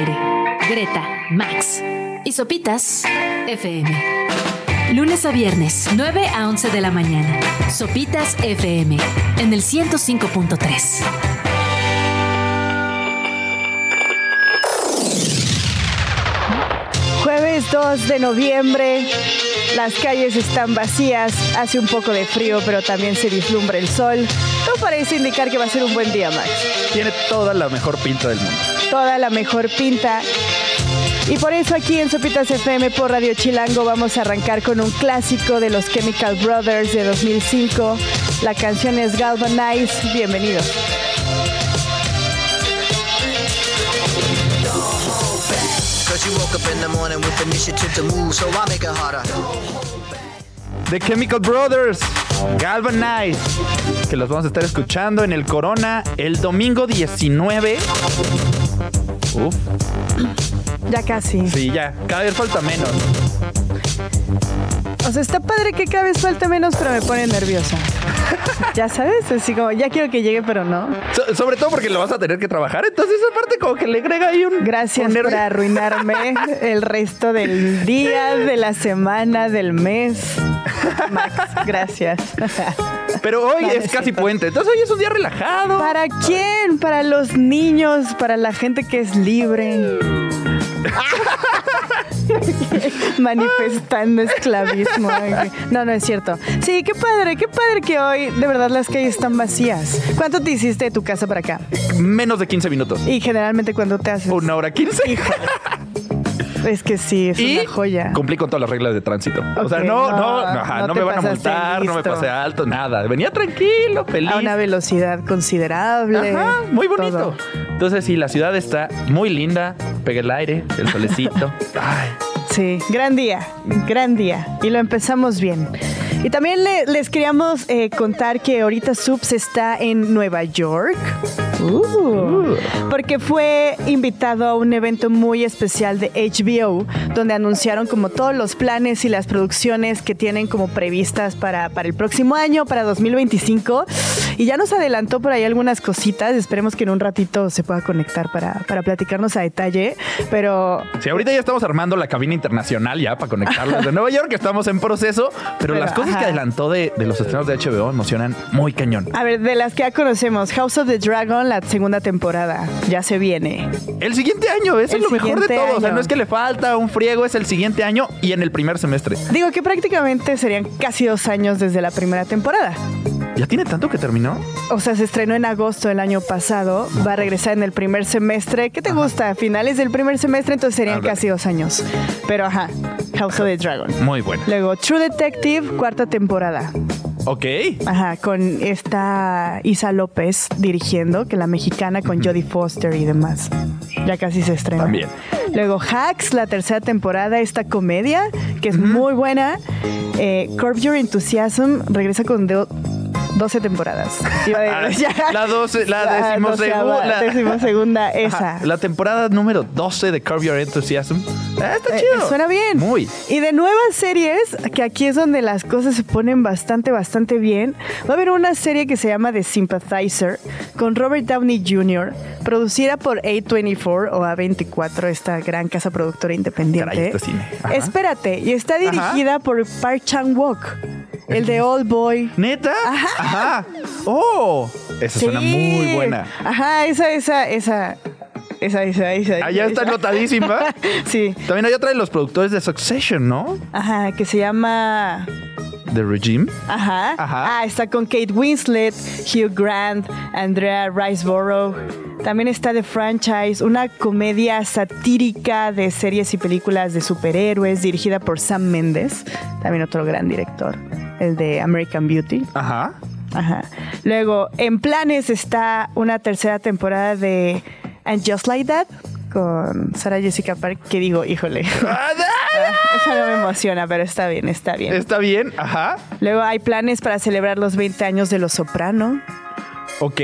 aire. Greta, Max y Sopitas FM. Lunes a viernes, 9 a 11 de la mañana. Sopitas FM en el 105.3. Jueves 2 de noviembre, las calles están vacías, hace un poco de frío, pero también se vislumbra el sol. Todo parece indicar que va a ser un buen día, Max. Tiene toda la mejor pinta del mundo. Toda la mejor pinta. Y por eso aquí en Sopitas FM por Radio Chilango vamos a arrancar con un clásico de los Chemical Brothers de 2005. La canción es Galvanize. Bienvenidos. The Chemical Brothers, Galvanize, que los vamos a estar escuchando en el Corona el domingo 19. Uf, Ya casi. sí, ya, cada vez falta menos. O sea, está padre que cada vez falta menos, pero me pone nerviosa. ya sabes, así como, ya quiero que llegue, pero no. So- sobre todo porque lo vas a tener que trabajar, entonces aparte como que le agrega ahí un... Gracias un por arruinarme el resto del día, de la semana, del mes. Max, gracias. Pero hoy No, es casi puente, entonces hoy es un día relajado. ¿Para quién? Para los niños, para la gente que es libre. Manifestando esclavismo. No, no es cierto. Sí, qué padre, qué padre que hoy de verdad las calles están vacías. ¿Cuánto te hiciste de tu casa para acá? Menos de 15 minutos. Y generalmente cuando te haces. Una hora 15. Es que sí, es y una joya. cumplí con todas las reglas de tránsito. o sea, no, no, no, no, ajá, no no te me van a multar, no me pasé alto, nada. Venía tranquilo, feliz. A una velocidad considerable. Ajá, muy bonito. todo. Entonces, sí, la ciudad está muy linda. Pega el aire, el solecito. Ay, Sí, gran día, gran día. Y lo empezamos bien. Y también le- les queríamos eh, contar que ahorita Subs está en Nueva York. Uh, porque fue invitado a un evento muy especial de HBO, donde anunciaron como todos los planes y las producciones que tienen como previstas para, para el próximo año, para 2025. Y ya nos adelantó por ahí algunas cositas. Esperemos que en un ratito se pueda conectar para, para platicarnos a detalle. Pero Sí, ahorita ya estamos armando la cabina internacional ya para conectarlos de Nueva York. Estamos en proceso, pero, Pero, las cosas que ajá. adelantó de, de los estrenos de HBO emocionan muy cañón. A ver, de las que ya conocemos, House of the Dragon, la segunda temporada, ya se viene. El siguiente año, eso El es lo mejor de todo. O sea, año. no es que le falta un friego, es el siguiente año y en el primer semestre. Digo que prácticamente serían casi dos años desde la primera temporada. ¿Ya tiene tanto que terminó? O sea, se estrenó en agosto del año pasado, va a regresar en el primer semestre. ¿Qué te gusta? Finales del primer semestre, entonces serían casi dos años. Pero ajá, House of the Dragon. Muy bueno. Luego, True Detective, cuarta temporada. Ok. Ajá, con esta Isa López dirigiendo, que la mexicana con Jodie Foster y demás. Ya casi se estrena. También. Luego Hacks, la tercera temporada, esta comedia, que es muy buena. Eh, Curb Your Enthusiasm regresa con de- 12 temporadas. Ah, la doce- la Ah, decimosegunda. esa. Ajá, La temporada número 12 de Curb Your Enthusiasm. Ah, está Eh, chido. Suena bien. Muy. Y de nuevas series, que aquí es donde las cosas se ponen bastante, bastante bien. Va a haber una serie que se llama The Sympathizer con Robert Downey Jr., producida por A24 o A24, esta gran casa productora independiente. Caray. Espérate, y está dirigida por Park Chan-wook, el de Old Boy. ¿Neta? Ajá. Ajá. Oh, esa suena muy buena. Ajá, esa, esa, esa. Esa, esa, esa. Allá está esa. Sí. También hay otra de los productores de Succession, ¿no? Ajá, que se llama. The Regime. Ajá. Ajá. Ah, está con Kate Winslet, Hugh Grant, Andrea Riceborough. También está The Franchise, una comedia satírica de series y películas de superhéroes dirigida por Sam Mendes, también otro gran director, el de American Beauty. Ajá. Ajá. Luego, en planes está una tercera temporada de And Just Like That con Sarah Jessica Parker, que digo, híjole. Ah, Ah, Eso no me emociona, pero está bien, está bien. Está bien, ajá. Luego hay planes para celebrar los 20 años de Los Soprano Ok.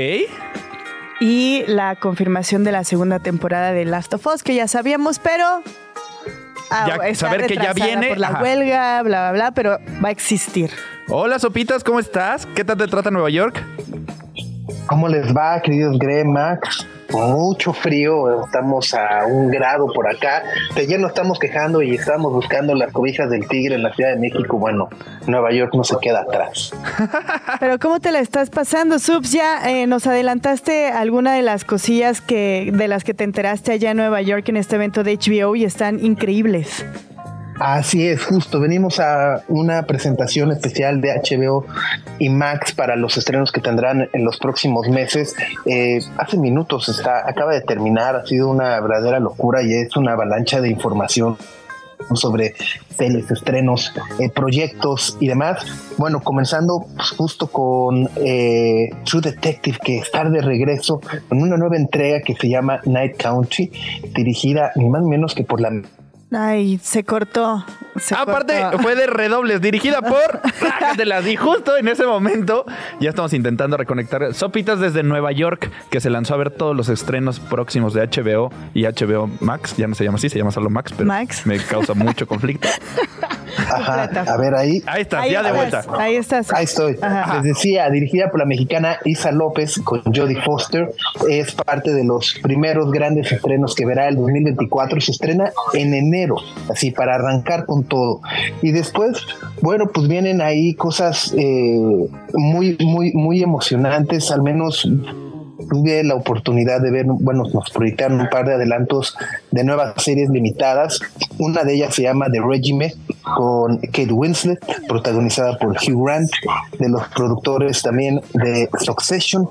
y la confirmación de la segunda temporada de Last of Us, que ya sabíamos, pero... ah, Ya, saber que ya viene, Por la ajá. huelga, bla, bla, bla, pero va a existir. Hola, Sopitas, ¿cómo estás? ¿Qué tal te trata Nueva York? ¿Cómo les va, queridos Gre, Max? Mucho frío, estamos a un grado por acá, de ya no estamos quejando y estamos buscando las cobijas del tigre en la Ciudad de México, bueno, Nueva York no se queda atrás. Pero ¿cómo te la estás pasando, Subs? Ya eh, nos adelantaste alguna de las cosillas que de las que te enteraste allá en Nueva York en este evento de HBO y están increíbles. Así es, justo. Venimos a una presentación especial de HBO y Max para los estrenos que tendrán en los próximos meses. Eh, hace minutos está, acaba de terminar, ha sido una verdadera locura y es una avalancha de información sobre series, estrenos, eh, proyectos y demás. Bueno, comenzando pues, justo con eh, True Detective, que está de regreso con una nueva entrega que se llama Night Country, dirigida ni más ni menos que por la Ay, se cortó. se Aparte, cortó. fue de redobles, dirigida por. Te las di justo en ese momento. Ya estamos intentando reconectar. Sopitas desde Nueva York, que se lanzó a ver todos los estrenos próximos de HBO y HBO Max. Ya no se llama así, se llama solo Max, pero Max. me causa mucho conflicto. Ajá, a ver ahí. Ahí está, Ahí ya de estás, vuelta. Ahí estás. Ahí estoy. Ajá. Les decía, dirigida por la mexicana Isa López con Jodie Foster, es parte de los primeros grandes estrenos que verá el 2024. Se estrena en enero, así para arrancar con todo. Y después, bueno, pues vienen ahí cosas eh, muy, muy, muy emocionantes, al menos tuve la oportunidad de ver, bueno, nos proyectaron un par de adelantos de nuevas series limitadas. Una de ellas se llama The Regime con Kate Winslet, protagonizada por Hugh Grant, de los productores también de Succession.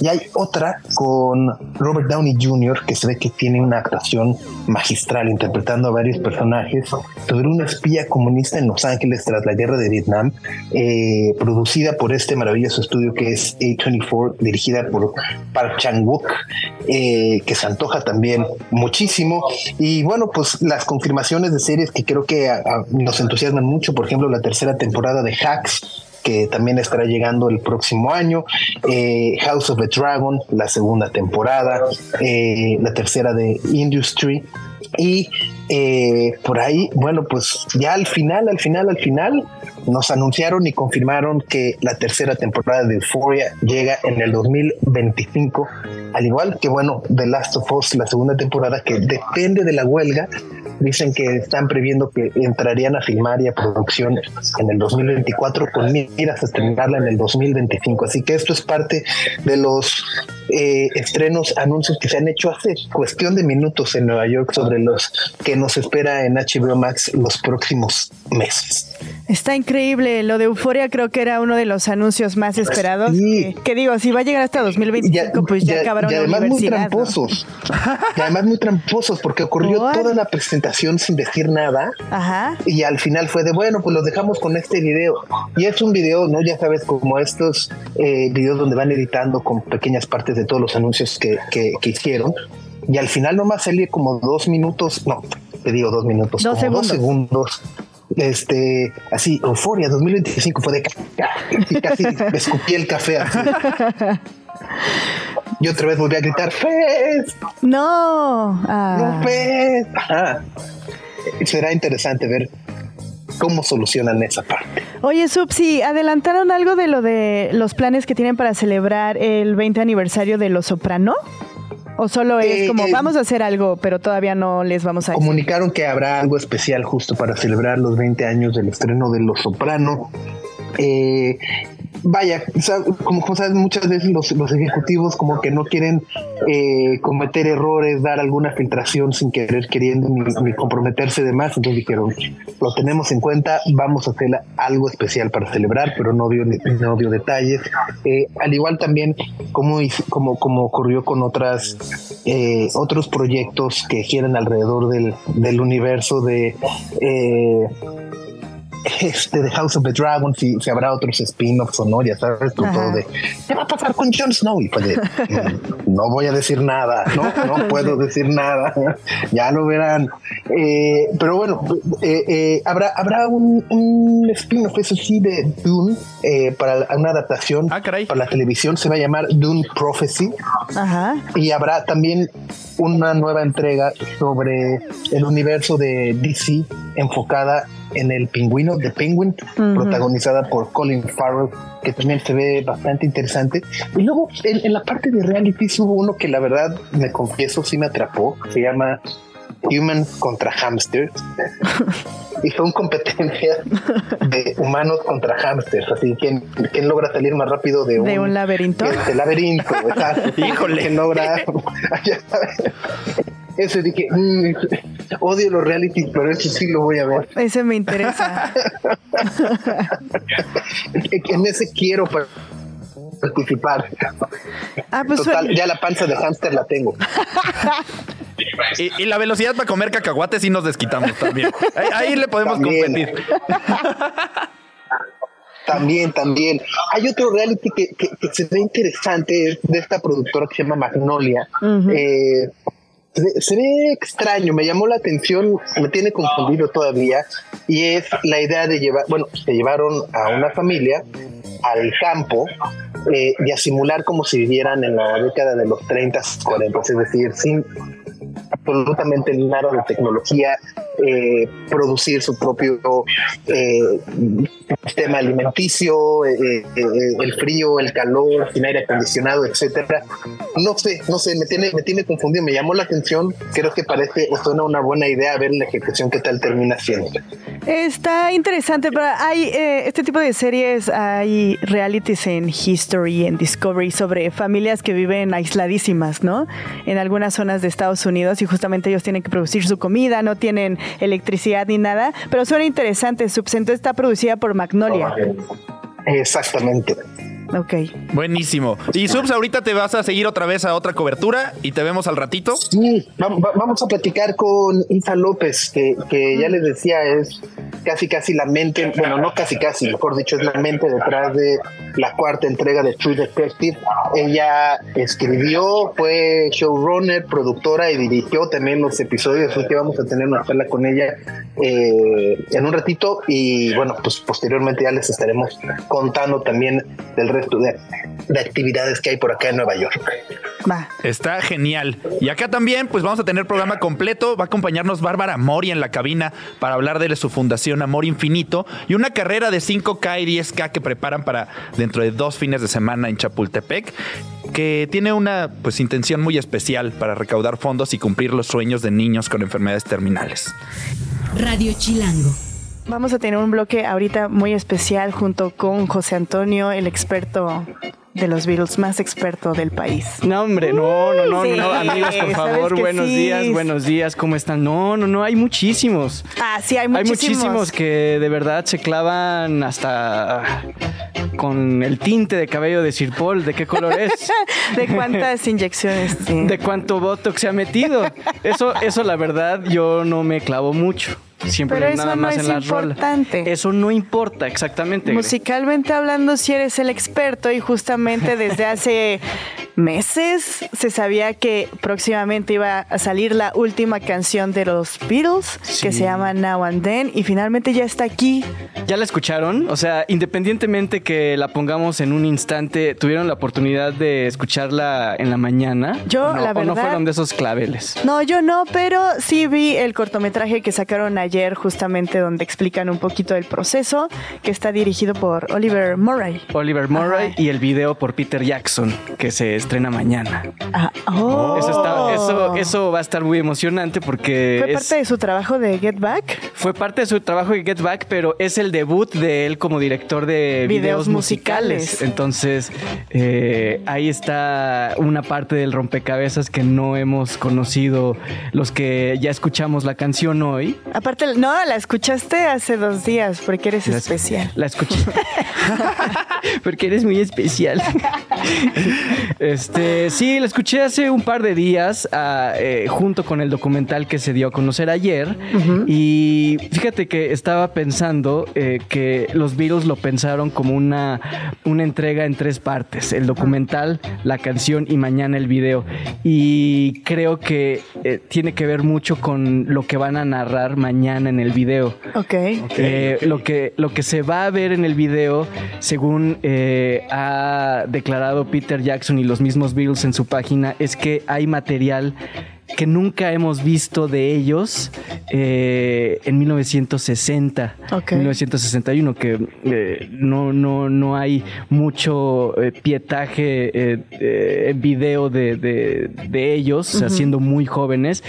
Y hay otra con Robert Downey Jr., que se ve que tiene una actuación magistral interpretando a varios personajes sobre una espía comunista en Los Ángeles tras la guerra de Vietnam, eh, producida por este maravilloso estudio que es A24, dirigida por Park Chan-wook, eh, que se antoja también muchísimo. Y bueno, pues las confirmaciones de series que creo que nos entusiasman mucho, por ejemplo, la tercera temporada de Hacks, que también estará llegando el próximo año, eh, House of the Dragon, la segunda temporada, eh, la tercera de Industry y eh, por ahí, bueno, pues ya al final, al final, al final, nos anunciaron y confirmaron que la tercera temporada de Euphoria llega en el 2025, al igual que, bueno, The Last of Us, la segunda temporada, que depende de la huelga, dicen que están previendo que entrarían a filmar y a producción en el 2024 con miras a estrenarla en el 2025. Así que esto es parte de los eh, estrenos, anuncios que se han hecho hace cuestión de minutos en Nueva York sobre los que nos espera en HBO Max los próximos meses. Está increíble. Lo de Euforia creo que era uno de los anuncios más esperados. Sí. Que, que digo, si va a llegar hasta 2025, pues ya, acabaron y la además muy universidad. ¿no? tramposos. y además muy tramposos porque ocurrió toda la presentación sin decir nada. Ajá. y al final fue de bueno, pues los dejamos con este video. Y es un video, ¿no? Ya sabes, como estos eh, videos donde van editando con pequeñas partes de todos los anuncios que, que, que hicieron. Y al final nomás salía como dos minutos, no, te digo dos minutos, Dos como dos segundos. segundos. Este, así, Euforia 2025 fue de casi me escupí el café así. Y otra vez volví a gritar, ¡Fez! No. Ah. ¡No, Fez! Ajá. Será interesante ver cómo solucionan esa parte. Oye, Subsi, ¿adelantaron algo de lo de los planes que tienen para celebrar el 20 aniversario de Los Soprano? ¿O solo es Eh, como, eh, vamos a hacer algo, pero todavía no les vamos a decir? Comunicaron que habrá algo especial justo para celebrar los 20 años del estreno de Los Soprano. Eh, vaya, como, sabes, muchas veces los, los ejecutivos como que no quieren eh, cometer errores, dar alguna filtración sin querer queriendo ni, comprometerse de más. Entonces dijeron, lo tenemos en cuenta, vamos a hacer algo especial para celebrar, pero no dio, no dio detalles. Eh, al igual también como, como, como ocurrió con otras otros proyectos que giran alrededor del, del universo de este de House of the Dragon, si, si habrá otros spin-offs o no, ya sabes, Ajá. todo de ¿qué va a pasar con Jon Snow? Y fue de, "Mm, no voy a decir nada, no, no puedo decir nada, ya lo verán. Eh, pero bueno, eh, eh, habrá, habrá un, un spin-off, eso sí, de Dune eh, para una adaptación Ah, caray. para la televisión, se va a llamar Dune Prophecy Ajá. y habrá también una nueva entrega sobre el universo de DC enfocada en El Pingüino de Penguin, protagonizada por Colin Farrell, que también se ve bastante interesante. Y luego en, en la parte de reality hubo uno que la verdad, me confieso, sí me atrapó. Se llama Human contra Hamsters. y son competencias de humanos contra hamsters. Así que quién logra salir más rápido de un, ¿De un laberinto. De laberinto, exacto. Híjole. ¿Quién logra. Eso dije, mm, odio los realities, pero eso sí lo voy a ver. Ese me interesa. en ese quiero participar. Ah, pues Total, ya la panza de hámster la tengo. Y, y la velocidad para comer cacahuates sí nos desquitamos también. Ahí, ahí le podemos También. competir. También, también. Hay otro reality que, que, que se ve interesante, es de esta productora que se llama Magnolia. Eh, se ve extraño, me llamó la atención, me tiene confundido todavía, y es la idea de llevar, bueno, se llevaron a una familia al campo eh, y a simular como si vivieran en la década de los 30, 40, es decir, sin absolutamente nada de tecnología, eh, producir su propio eh, sistema alimenticio, eh, el frío, el calor, sin aire acondicionado, etcétera. No sé, no sé, me tiene, me tiene confundido, me llamó la atención, creo que parece suena una buena idea ver la ejecución qué tal termina siendo. Está interesante, pero hay este tipo de series, hay realities en History, en Discovery, sobre familias que viven aisladísimas, ¿no? En algunas zonas de Estados Unidos y justamente ellos tienen que producir su comida, no tienen electricidad ni nada, pero suena interesante. Subcento está producida por Magnolia. Exactamente. Ok. Buenísimo. Y Subs, ahorita te vas a seguir otra vez a otra cobertura y te vemos al ratito. Sí, va- va- vamos a platicar con Isa López, que, que ya les decía es casi casi la mente, bueno, no casi casi, mejor dicho, es la mente detrás de la cuarta entrega de True Detective. Ella escribió, fue showrunner, productora y dirigió también los episodios, así que vamos a tener una charla con ella eh, en un ratito y bueno, pues posteriormente ya les estaremos contando también del resto de, de actividades que hay por acá en Nueva York. Va. Está genial. Y acá también, pues vamos a tener programa completo. Va a acompañarnos Bárbara Mori en la cabina para hablar de su fundación Amor Infinito y una carrera de 5K y 10K que preparan para dentro de dos fines de semana en Chapultepec, que tiene una pues intención muy especial para recaudar fondos y cumplir los sueños de niños con enfermedades terminales. Radio Chilango. Vamos a tener un bloque ahorita muy especial junto con José Antonio, el experto de los Beatles, más experto del país. No, hombre, no, no, no, Sí, no, amigos, por favor, buenos sí. días, buenos días, ¿cómo están? No, no, no, hay muchísimos. Ah, sí, hay Hay muchísimos. muchísimos que de verdad se clavan hasta con el tinte de cabello de Sir Paul, ¿de qué color es? ¿De cuántas inyecciones? sí. de cuánto botox se ha metido. Eso, eso la verdad, yo no me clavo mucho. Siempre Pero eso nada no más es en las rolas. importante. Eso no importa, exactamente. Musicalmente hablando, si eres el experto y justamente desde hace meses se sabía que próximamente iba a salir la última canción de los Beatles que se llama Now and Then y finalmente ya está aquí. ¿Ya la escucharon? O sea, independientemente que la pongamos en un instante, ¿tuvieron la oportunidad de escucharla en la mañana? Yo, ¿O no, la ¿O no verdad- fueron de esos claveles? No, yo no, pero sí vi el cortometraje que sacaron ayer justamente donde explican un poquito del proceso que está dirigido por Oliver Murray. Oliver Murray Ajá. y el video por Peter Jackson, que se estrena mañana. Ah, oh. Eso, está, eso, eso va a estar muy emocionante porque ¿Fue es- parte de su trabajo de Get Back? Fue parte de su trabajo de Get Back, pero es el debut de él como director de Videos videos, musicales. musicales. Entonces, eh, ahí está una parte del rompecabezas que no hemos conocido los que ya escuchamos la canción hoy. Aparte, no, la escuchaste hace dos días porque eres La- especial. La escuché. Porque eres muy especial. Este, sí, la escuché hace un par de días eh, junto con el documental que se dio a conocer ayer. Y fíjate que estaba pensando eh, que los Beatles lo pensaron como una, una entrega en tres partes. El documental, la canción y mañana el video. Y creo que eh, tiene que ver mucho con lo que van a narrar mañana en el video. Ok. Eh, lo, que, lo que se va a ver en el video, según eh, ha declarado Peter Jackson y los mismos Beatles en su página, es que hay material que nunca hemos visto de ellos eh, en 1960, Ok. 1961, que eh, no, no, no hay mucho eh, pietaje en video de, de- de ellos, o sea, siendo muy jóvenes.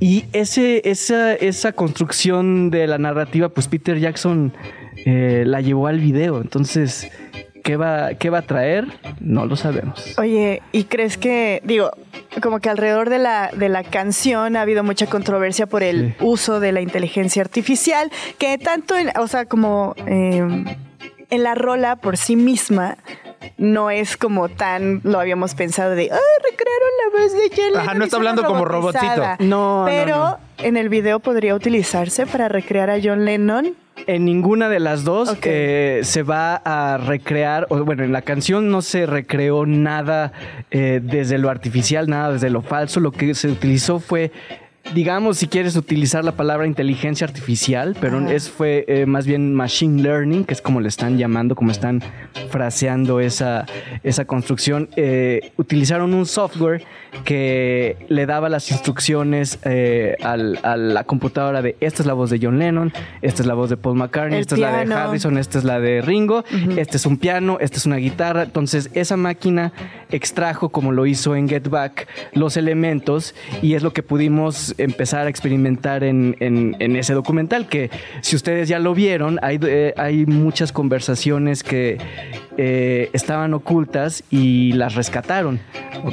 Y ese, esa, esa construcción de la narrativa, pues Peter Jackson la llevó al video. Entonces, ¿qué va, ¿qué va a traer? No lo sabemos. Oye, ¿y crees que, digo, como que alrededor de la, de la canción ha habido mucha controversia por el Sí. uso de la inteligencia artificial, que tanto, en, o sea, como eh, en la rola por sí misma, no es como tan, lo habíamos pensado de, ay, recrearon la voz de John Ajá, no está hablando como robotizada". robotcito. No, no, Pero no. En el video podría utilizarse para recrear a John Lennon. En ninguna de las dos eh, se va a recrear, o bueno, en la canción no se recreó nada eh, desde lo artificial, nada desde lo falso. Lo que se utilizó fue, digamos, si quieres utilizar la palabra inteligencia artificial, pero es fue eh, más bien machine learning, que es como le están llamando, como están fraseando esa, esa construcción. Eh, utilizaron un software que le daba las instrucciones eh, al- a la computadora de esta es la voz de John Lennon, esta es la voz de Paul McCartney, El esta es la de. Harrison, esta es la de Ringo, este es un piano, esta es una guitarra. Entonces esa máquina extrajo, como lo hizo en Get Back, los elementos y es lo que pudimos empezar a experimentar en, en- en ese documental, que si ustedes ya lo vieron, hay, eh, hay muchas conversaciones que eh, estaban ocultas y las rescataron.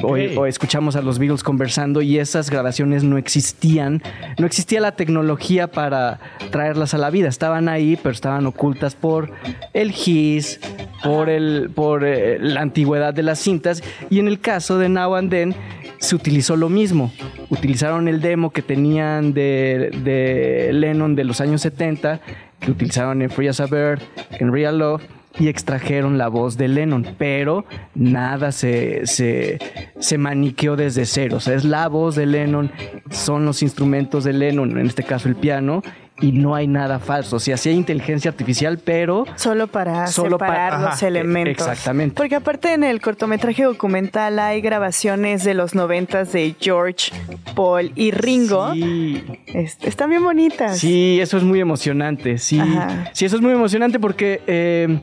O, o escuchamos a los Beatles conversando y esas grabaciones no existían. No existía la tecnología para traerlas a la vida. Estaban ahí, pero estaban ocultas por el GIS, por, el, por eh, la antigüedad de las cintas. Y en el caso de Now and Then se utilizó lo mismo. Utilizaron el demo que tenían de, de Lennon de los años 70, que utilizaron en Free as a Bird, en Real Love y extrajeron la voz de Lennon, pero nada se, se, se maniqueó desde cero. O sea, es la voz de Lennon, son los instrumentos de Lennon, en este caso el piano, y no hay nada falso. O sea, sí hay inteligencia artificial, pero Solo para Solo pa- separar ajá, los elementos. exactamente. Porque aparte en el cortometraje documental hay grabaciones de los noventas de George, Paul y Ringo. Sí, Es- están bien bonitas. sí, eso es muy emocionante. Sí, Ajá. sí eso es muy emocionante porque eh,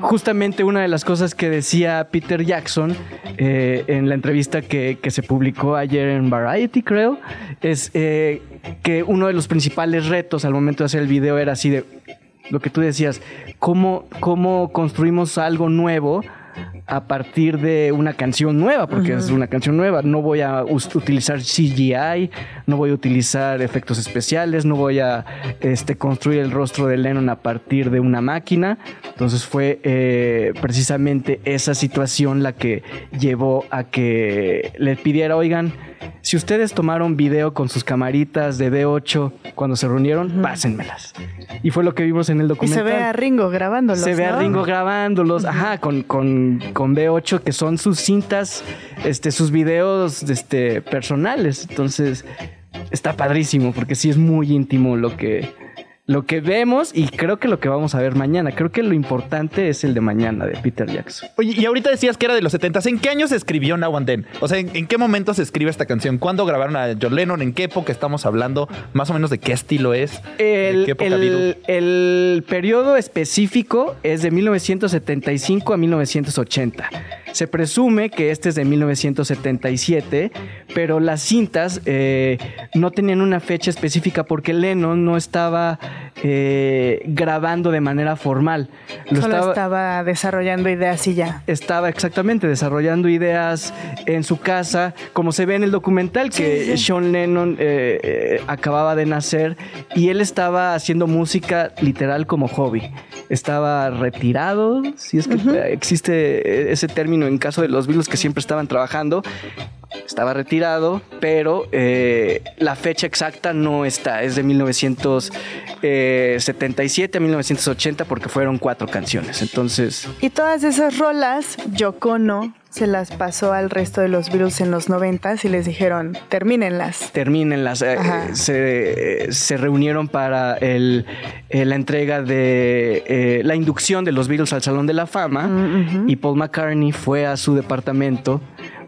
justamente una de las cosas que decía Peter Jackson eh, en la entrevista que, que se publicó ayer en Variety, creo, es eh, que uno de los principales retos al momento de hacer el video era así de lo que tú decías, cómo, cómo construimos algo nuevo a partir de una canción nueva, porque es una canción nueva. No voy a utilizar CGI, no voy a utilizar efectos especiales, no voy a este, construir el rostro de Lennon a partir de una máquina. Entonces fue eh, precisamente esa situación la que llevó a que le pidiera, oigan, si ustedes tomaron video con sus camaritas de D8 cuando se reunieron, pásenmelas. Y fue lo que vimos en el Y se documental. ve a Ringo grabándolos. Se ve a. Ringo grabándolos, ajá, con, con, con B8, que son sus cintas, este, sus videos este, personales. Entonces, está padrísimo, porque sí es muy íntimo lo que, lo que vemos y creo que lo que vamos a ver mañana. Creo que lo importante es el de mañana de Peter Jackson. Oye, y ahorita decías que era de los 70 ¿En qué año se escribió Now and Then? O sea, ¿en, en qué momento se escribe esta canción? ¿Cuándo grabaron a John Lennon? ¿En qué época estamos hablando? Más o menos de qué estilo es. ¿De El, qué época el- el periodo específico es de 1975 a 1980. Se presume que este es de 1977, pero las cintas eh, no tenían una fecha específica porque Lennon no estaba eh, grabando de manera formal. Lo Solo estaba- estaba desarrollando ideas y ya. estaba exactamente desarrollando ideas en su casa, como se ve en el documental que Sean Lennon eh, eh, acababa de nacer y él estaba haciendo música literal como hobby. Estaba retirado, si es que eh, existe ese término en caso de los Beatles que siempre estaban trabajando. Estaba retirado, pero eh, la fecha exacta no está. Es de 1977 a 1980 porque fueron cuatro canciones. Entonces, Y todas esas rolas, Yoko Ono se las pasó al resto de los Beatles en los noventas y les dijeron, termínenlas. termínenlas. Eh, se, eh, se reunieron para el, eh, la entrega de eh, la inducción de los Beatles al Salón de la Fama Mm, y Paul McCartney fue a su departamento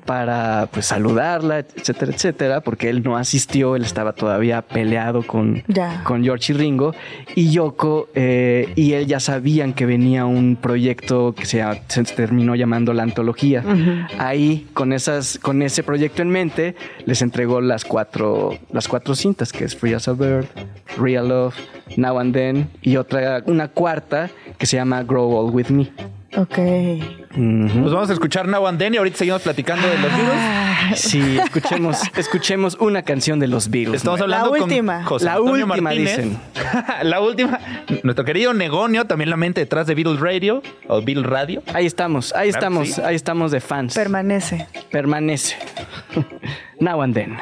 para pues saludarla, etcétera, etcétera, porque él no asistió, él estaba todavía peleado con, con George y Ringo. Y Yoko eh, y él ya sabían que venía un proyecto que se, se terminó llamando la antología. Ahí, con, esas, con ese proyecto en mente, les entregó las cuatro, las cuatro cintas, que es Free as a Bird, Real Love, Now and Then, y otra, una cuarta que se llama Grow Old With Me. Ok. Ujú. Pues vamos a escuchar Now and Then y ahorita seguimos platicando de los Beatles. Sí, escuchemos, escuchemos una canción de los Beatles. Estamos hablando La con última. José La Antonio última, Martínez. dicen. la última. Nuestro querido Negonio, también la mente detrás de Beatles Radio o Beatles Radio. Ahí estamos, ahí Claro, estamos, sí. ahí estamos de fans. Permanece. Permanece. Now and then.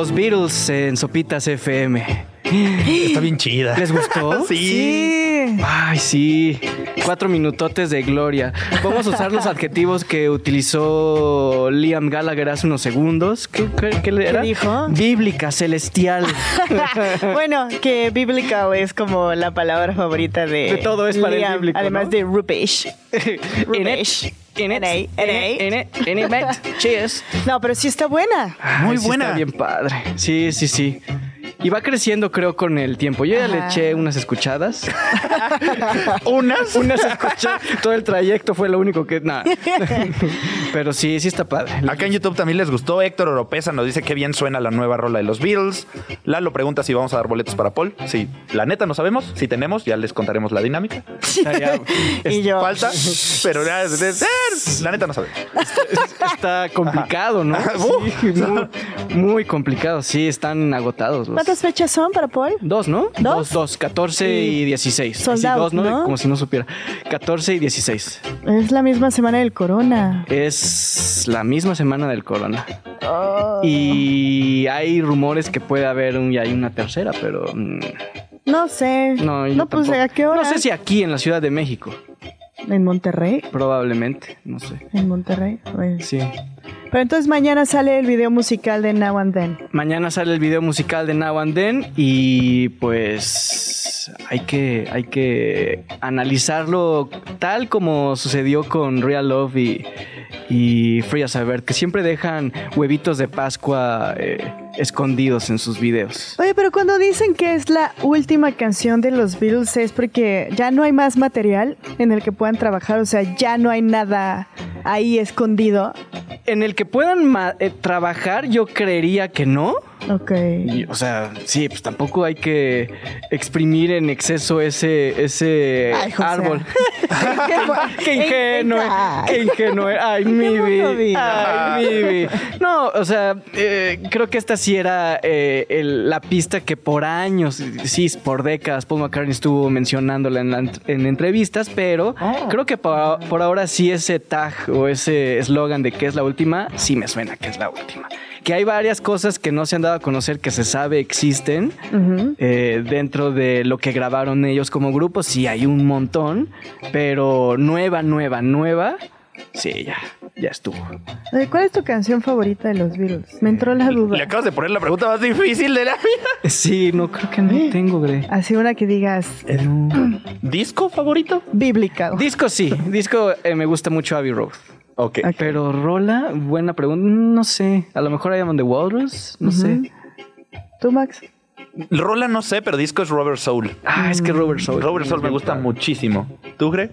Los Beatles en Sopitas FM. Está bien chida. ¿Les gustó? sí. Sí. Ay, sí. Cuatro minutotes de gloria. Vamos a usar los adjetivos que utilizó Liam Gallagher hace unos segundos. ¿Qué, qué- qué le era? dijo? Bíblica, celestial. bueno, que biblical es como la palabra favorita de, De todo es para el bíblico, Además ¿no? de rupish. In Rubish. it, in it, in it. Cheers. No, pero sí está buena. Muy Ay, sí buena. Está bien padre. Sí, sí, sí. Y va creciendo, creo, con el tiempo. Yo ya le eché unas escuchadas. Unas. unas escuché. Todo el trayecto fue lo único que. Nada. Pero sí, sí está padre. Acá en YouTube también les gustó. Héctor Oropesa nos dice que bien suena la nueva rola de los Beatles. Lalo pregunta si vamos a dar boletos para Paul. Sí, la neta no sabemos. Si tenemos, ya les contaremos la dinámica. Y yo. Falta, pero ya, la neta no sabemos. está complicado, ¿no? Ajá. Sí, muy, muy complicado. Sí, están agotados. los- ¿Cuántas fechas son para Paul? Dos, ¿no? ¿Dos? Dos, dos, 14 y 16. Sold out, dos, ¿no? ¿no? Como si no supiera. 14 y 16. Es la misma semana del corona. Es la misma semana del corona. Oh. Y hay rumores que puede haber un, y hay una tercera, pero mm, No sé. no, no pues. ¿a qué hora? No sé si aquí en la Ciudad de México, En Monterrey. probablemente, no sé. En Monterrey. Bueno. Sí. Pero entonces mañana sale el video musical de Now and Then. Mañana sale el video musical de Now and Then y pues hay que, hay que analizarlo tal como sucedió con Real Love y, y Free as a Bird, que siempre dejan huevitos de Pascua eh, escondidos en sus videos. Oye, pero cuando dicen que es la última canción de los Beatles es porque ya no hay más material en el que puedan trabajar, o sea, ya no hay nada ahí escondido. En el que puedan eh, trabajar, yo creería que no. Ok. Y, o sea, sí, pues tampoco hay que exprimir en exceso ese, ese Ay, árbol. qué ingenuo, qué ingenuo. Ay, mi mundo vi. vida. Ay, mi vi. No, o sea, eh, creo que esta sí era eh, el- la pista que por años, sí, por décadas, Paul McCartney estuvo mencionándola en, la en entrevistas, pero creo que por, por ahora sí ese tag o ese eslogan de que es la última, sí me suena que es la última. Que hay varias cosas que no se han dado a conocer que se sabe existen eh, dentro de lo que grabaron ellos como grupo. Sí, hay un montón, pero nueva, nueva, nueva. Sí, ya, ya estuvo. ¿Cuál es tu canción favorita de los Beatles? Me entró la duda. Le acabas de poner la pregunta más difícil de la vida. Sí, no creo que no tengo, Gre. Así una que digas ¿Disco favorito? bíblica. Disco sí, disco eh, me gusta mucho Abbey Road. Ok. Ok. Pero Rola, buena pregunta, no sé. A lo mejor I Am on the Walrus, no sé. ¿Tú, Max? Rola no sé, pero disco es Robert Soul. Ah, es que Robert Soul. Robert Soul me gusta muchísimo. ¿Tú, Gre?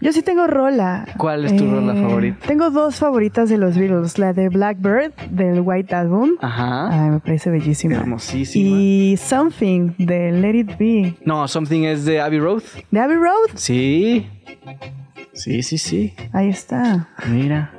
Yo sí tengo rola. Eh, ¿Cuál es tu rola favorita? Tengo dos favoritas de los Beatles. La de Blackbird, del White Album. Ajá. Ay, me parece bellísima. Hermosísima. Y Something, de Let It Be. No, Something es de Abbey Road. ¿De Abbey Road? Sí. Sí, sí, sí. Ahí está. Mira.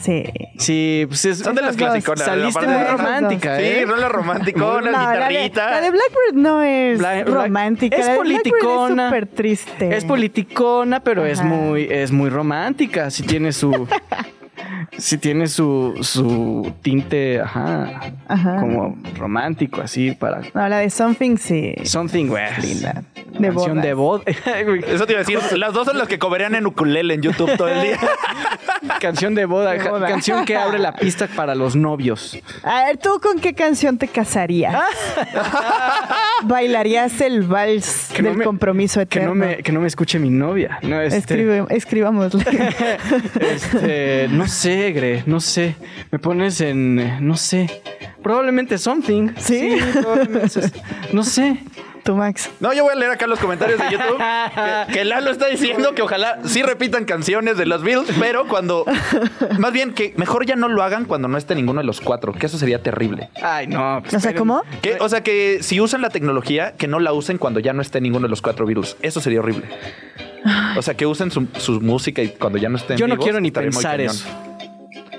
Sí. Sí, pues es, Son de las clasiconas. saliste aparte muy de- romántica, Sí, ¿eh? son las romanticonas, No, la de, guitarrita. la de Blackbird no es romántica. es la de politicona. Es súper triste. Es politicona, pero es muy, es muy romántica. Si tiene su. si tiene su, su tinte, ajá, Ajá. como romántico, así para. No, la de Something sí. Something, güey. Linda. De Canción de boda. Eso te iba a decir. Las dos son las que coberían en ukulele en YouTube todo el día. canción de boda. De boda. Canción que abre la pista para los novios. A ver, ¿tú con qué canción te casarías? ¿Bailarías el vals Que no del me- compromiso Que no me, que no me escuche mi novia. No, este, Escribe, escribámosle. este, no sé, Gre, no sé. Me pones en, no sé. Probablemente something. ¿Sí? probablemente. no sé. Tú, Max. No, yo voy a leer acá los comentarios de YouTube que, que Lalo está diciendo que ojalá sí repitan canciones de los Beatles, pero cuando. Más bien que mejor ya no lo hagan cuando no esté ninguno de los cuatro, que eso sería terrible. Ay, no. pues, O sea. ¿cómo? Que, o sea, que si usan la tecnología, que no la usen cuando ya no esté ninguno de los cuatro Beatles. Eso sería horrible. O sea, que usen su, su música y cuando ya no estén Yo no vivos, quiero ni muy pensar cañón. eso.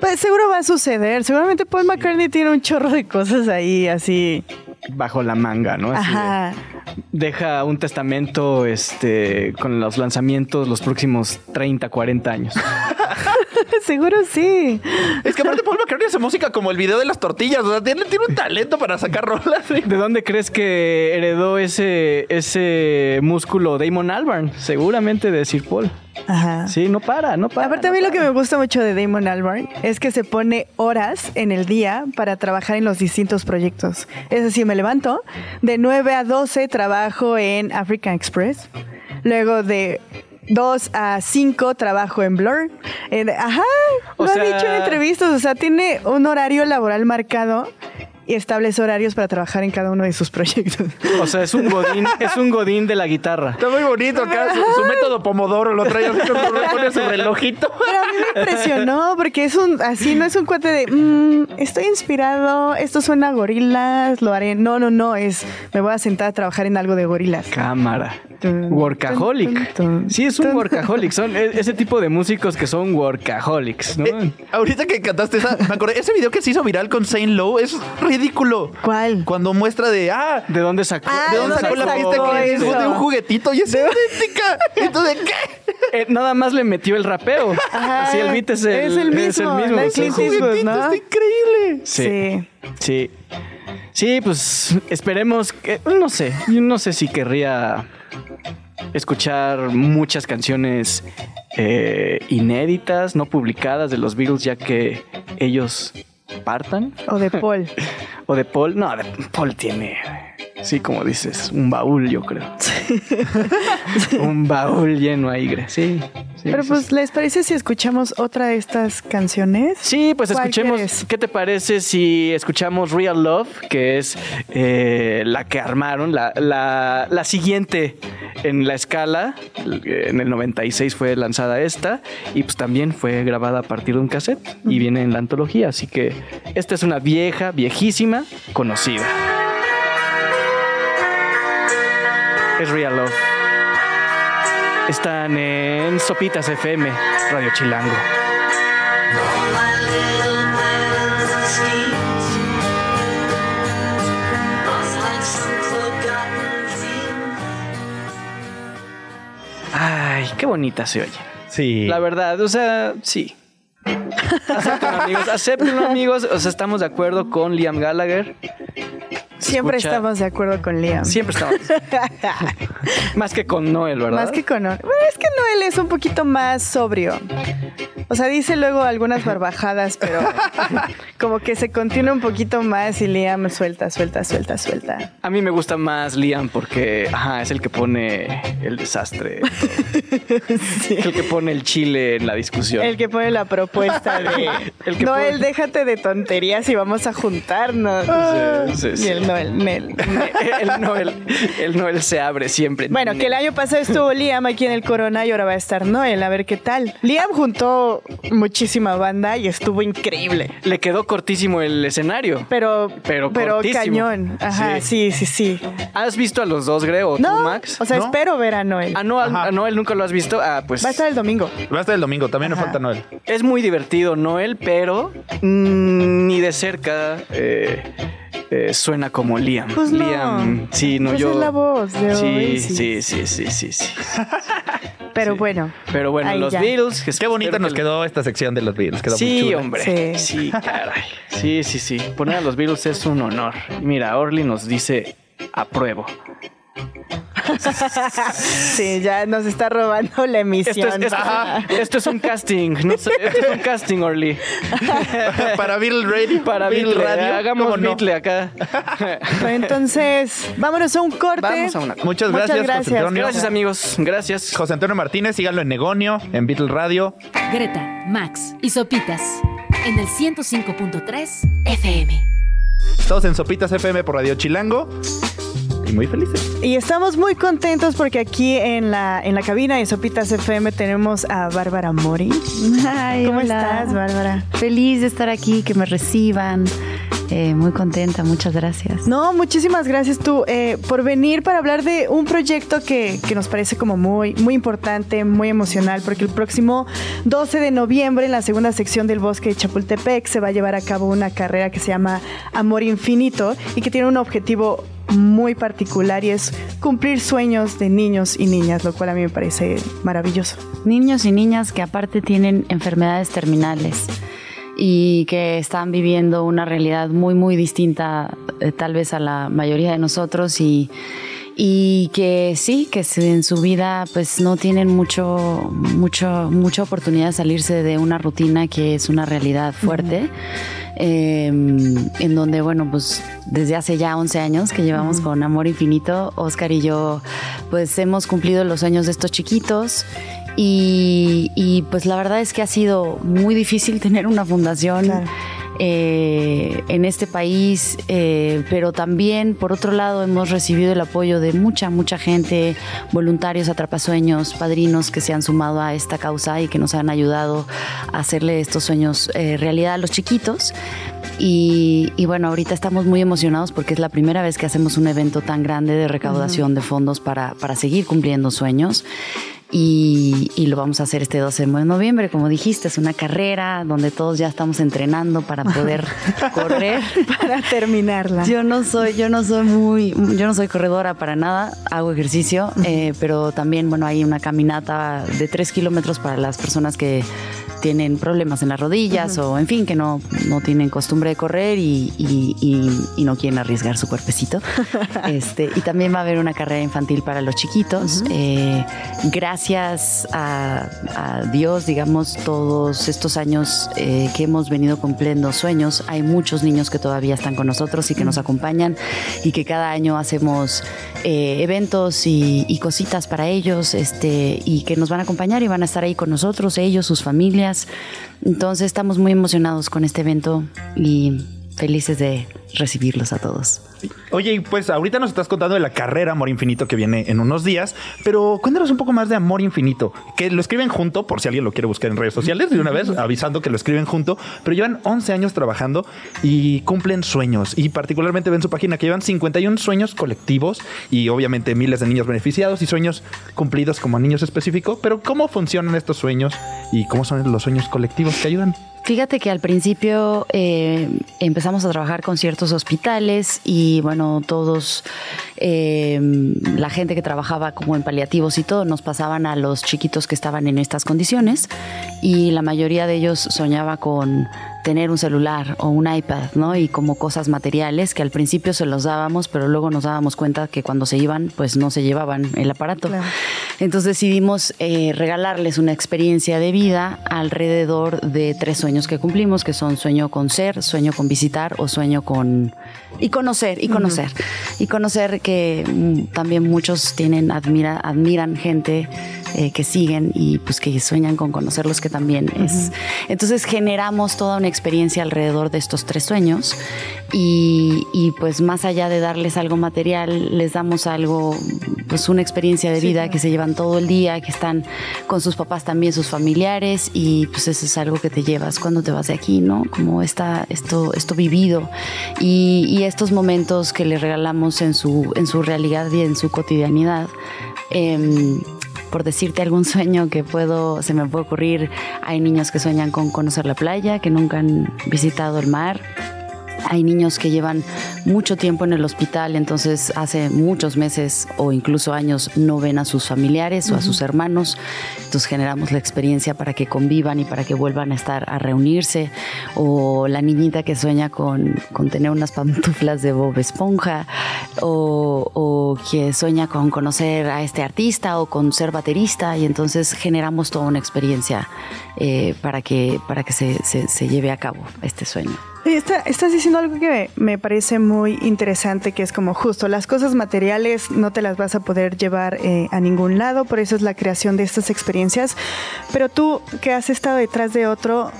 Pues seguro va a suceder. Seguramente Paul McCartney tiene un chorro de cosas ahí, así. Bajo la manga, ¿no? Así de- Ajá. deja un testamento este, con los lanzamientos los próximos 30, 40 años. seguro sí. Es que aparte Paul McCartney hace música como el video de las tortillas. O sea, tiene, tiene un talento para sacar rolas. ¿sí? ¿De dónde crees que heredó ese, ese músculo Damon Albarn? Seguramente de Sir Paul. Ajá. Sí, no para, no para. Aparte, a mí lo que me gusta mucho de Damon Albarn es que se pone horas en el día para trabajar en los distintos proyectos. Es decir, me levanto, de 9 a 12 trabajo en African Express, luego de 2 a 5 trabajo en Blur. Eh, ajá, O lo sea- ha dicho en entrevistas, o sea, tiene un horario laboral marcado y establece horarios para trabajar en cada uno de sus proyectos. O sea, es un godín, es un godín de la guitarra. Está muy bonito acá. Su, su método Pomodoro lo trae así con su, relojito. Pero a mí me impresionó porque es un así, no es un cuate de "Mm, estoy inspirado, esto suena a gorilas, lo haré. No, no, no, es me voy a sentar a trabajar en algo de gorilas. Cámara. Workaholic. Sí, es un workaholic. Son e- ese tipo de músicos que son workaholics, ¿no? Eh, ahorita que cantaste esa, me acordé, ese video que se hizo viral con Saint Low es ridículo. ¿Cuál? Cuando muestra de, ah, ¿De dónde sacó? Ah, ¿de dónde sacó la sacó pista que es de un juguetito y es idéntica? Entonces, ¿qué? Eh, nada más le metió el rapeo. Ajá, Así el beat es el, es el mismo, la de sí, Clint sí, sí. Eastwood, ¿no? Está increíble. Sí. Sí. Sí, pues esperemos que. No sé. Yo no sé si querría escuchar muchas canciones eh, inéditas, no publicadas de los Beatles, ya que ellos partan. O de Paul. O de Paul. No, de Paul tiene. Sí, como dices, un baúl, yo creo. un baúl lleno Gre. Sí. sí, Pero pues, ¿les parece si escuchamos otra de estas canciones? Sí, pues ¿Cuál escuchemos. quieres? ¿Qué te parece si escuchamos Real Love, que es eh, la que armaron, la, la- la siguiente en la escala? En el 96 fue lanzada esta y pues también fue grabada a partir de un cassette y viene en la antología. Así que esta es una vieja, viejísima, conocida. Es Real Love. Están en Sopitas FM, Radio Chilango. Ay, qué bonita se oye. Sí. La verdad, o sea, sí. Acepten, amigos, acepten, amigos. O sea, estamos de acuerdo con Liam Gallagher. Siempre escucha- estamos de acuerdo con Liam. Siempre estamos. Más que con Noel, ¿verdad? Más que con... Bueno, es que Noel es un poquito más sobrio. O sea, dice luego algunas barbajadas, pero como que se contiene un poquito más y Liam suelta, suelta, suelta, suelta. A mí me gusta más Liam porque ajá, es el que pone el desastre. El que pone el chile en la discusión. El que pone la propuesta de... El que Noel, pone- déjate de tonterías y vamos a juntarnos. Sí, sí, Y el Noel. Noel, Nel. el Noel, el Noel se abre siempre. Bueno, que el año pasado estuvo Liam aquí en el Corona y ahora va a estar Noel, a ver qué tal. Liam juntó muchísima banda y estuvo increíble. Le quedó cortísimo el escenario. Pero, Pero pero, cortísimo. cañón. Ajá, sí, sí, sí. ¿Has visto a los dos, Greg, o No, tú, Max? o sea, ¿No? espero ver a Noel. Ah, a- Ajá. a Noel nunca lo has visto. Ah, pues Va a estar el domingo. Va a estar el domingo, también me Ajá. falta Noel. es muy divertido Noel, pero mm, ni de cerca eh, eh, suena como Liam. Pues no. Liam, sí, no, Pues yo. es la voz de sí, sí, sí, sí, sí, sí. Pero Sí. bueno. Pero bueno, los ya. Beatles. Qué bonita nos que- quedó esta sección de los Beatles. Quedó muy Sí, chula. hombre. Sí. Sí. caray. Sí, sí, sí. Poner a los Beatles es un honor. Mira, Orly nos dice apruebo. Sí, ya nos está robando la Esto emisión. es, esto, es, esto es un casting. No sé, esto es un casting, Orly. Para Beatle Radio. Para Beatle Beatle. Radio. Hagamos ¿cómo no? Beatle acá. Entonces, vámonos a un corte. Vamos a una. Muchas Muchas gracias, gracias. José Antonio. Gracias, amigos. Gracias. José Antonio Martínez, síganlo en Negonio, en Beatle Radio. Greta, Max y Sopitas en el 105.3 FM. Todos en Sopitas FM por Radio Chilango. Y muy felices. Y estamos muy contentos porque aquí en la, en la cabina de Sopitas FM tenemos a Bárbara Mori. Ay, ¿Cómo hola. estás, Bárbara? Feliz de estar aquí, que me reciban. Eh, muy contenta, muchas gracias. No, muchísimas gracias tú eh, por venir para hablar de un proyecto que, que nos parece como muy, muy importante, muy emocional, porque el próximo 12 de noviembre en la segunda sección del Bosque de Chapultepec se va a llevar a cabo una carrera que se llama Amor Infinito y que tiene un objetivo muy particular y es cumplir sueños de niños y niñas, lo cual a mí me parece maravilloso. Niños y niñas que aparte tienen enfermedades terminales y que están viviendo una realidad muy, muy distinta eh, tal vez a la mayoría de nosotros y, y que sí, que en su vida pues no tienen mucho, mucho, mucha oportunidad de salirse de una rutina que es una realidad fuerte. eh, en donde, bueno, pues desde hace ya 11 años que llevamos con Amor Infinito, Oscar y yo, pues hemos cumplido los sueños de estos chiquitos. Y, y, pues la verdad es que ha sido muy difícil tener una fundación Claro. Eh, en este país, eh, pero también por otro lado hemos recibido el apoyo de mucha, mucha gente, voluntarios, atrapasueños, padrinos que se han sumado a esta causa y que nos han ayudado a hacerle estos sueños eh, realidad a los chiquitos. Y, y bueno, ahorita estamos muy emocionados porque es la primera vez que hacemos un evento tan grande de recaudación de fondos para, para seguir cumpliendo sueños. Y, y lo vamos a hacer este 12 de noviembre, como dijiste, es una carrera donde todos ya estamos entrenando para poder correr. Para terminarla. Yo no soy, yo no soy muy, yo no soy corredora para nada, hago ejercicio, eh, pero también, bueno, hay una caminata de tres kilómetros para las personas que tienen problemas en las rodillas o, en fin, que no, no tienen costumbre de correr y, y- y- y no quieren arriesgar su cuerpecito. este, y también va a haber una carrera infantil para los chiquitos. Eh, gracias a, a Dios, digamos, todos estos años eh, que hemos venido cumpliendo sueños, hay muchos niños que todavía están con nosotros y que nos acompañan y que cada año hacemos eh, eventos y, y cositas para ellos este, y que nos van a acompañar y van a estar ahí con nosotros, ellos, sus familias. Entonces estamos muy emocionados con este evento y felices de recibirlos a todos. Oye, y pues ahorita nos estás contando de la carrera Amor Infinito que viene en unos días, pero cuéntanos un poco más de Amor Infinito, que lo escriben junto, por si alguien lo quiere buscar en redes sociales, de una vez avisando que lo escriben junto, pero llevan 11 años trabajando y cumplen sueños, y particularmente ven su página que llevan 51 sueños colectivos y obviamente miles de niños beneficiados y sueños cumplidos como niños específicos, pero ¿cómo funcionan estos sueños y cómo son los sueños colectivos que ayudan? Fíjate que al principio eh, empezamos a trabajar con ciertos hospitales y bueno, todos, eh, la gente que trabajaba como en paliativos y todo, nos pasaban a los chiquitos que estaban en estas condiciones y la mayoría de ellos soñaba con tener un celular o un iPad, ¿no? Y como cosas materiales que al principio se los dábamos, pero luego nos dábamos cuenta que cuando se iban, pues no se llevaban el aparato. Claro. Entonces decidimos eh, regalarles una experiencia de vida alrededor de tres sueños que cumplimos, que son sueño con ser, sueño con visitar o sueño con... Y conocer, y conocer. Y conocer que mm, también muchos tienen, admira, admiran gente eh, que siguen y pues que sueñan con conocerlos, que también es. Entonces generamos toda una experiencia alrededor de estos tres sueños y, y, pues más allá de darles algo material, les damos algo, pues una experiencia de vida que se llevan todo el día, que están con sus papás también, sus familiares y pues eso es algo que te llevas cuando te vas de aquí, ¿no? Como esta, esto, esto vivido y, y estos momentos que les regalamos en su, en su realidad y en su cotidianidad. Eh, por decirte algún sueño que puedo, se me puede ocurrir, hay niños que sueñan con conocer la playa, que nunca han visitado el mar hay niños que llevan mucho tiempo en el hospital, entonces hace muchos meses o incluso años no ven a sus familiares o a sus hermanos. Entonces generamos la experiencia para que convivan y para que vuelvan a estar a reunirse. O la niñita que sueña con, con tener unas pantuflas de Bob Esponja. O, o, que sueña con conocer a este artista o con ser baterista. Y entonces generamos toda una experiencia eh, para que, para que se, se, se lleve a cabo este sueño. Está, estás diciendo algo que me parece muy interesante, que es como justo las cosas materiales no te las vas a poder llevar eh, a ningún lado, por eso es la creación de estas experiencias. Pero tú que has estado detrás de otro,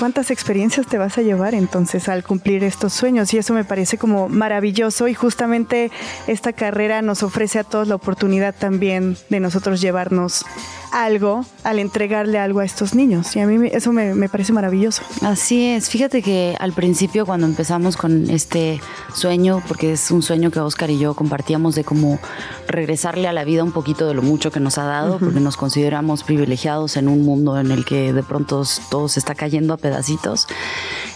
¿cuántas experiencias te vas a llevar entonces al cumplir estos sueños? Y eso me parece como maravilloso y justamente esta carrera nos ofrece a todos la oportunidad también de nosotros llevarnos algo al entregarle algo a estos niños. Y a mí eso me, me, parece maravilloso. Así es. Fíjate que al principio cuando empezamos con este sueño, porque es un sueño que Oscar y yo compartíamos de cómo regresarle a la vida un poquito de lo mucho que nos ha dado, uh -huh. porque nos consideramos privilegiados en un mundo en el que de pronto todo se está cayendo a pedacitos.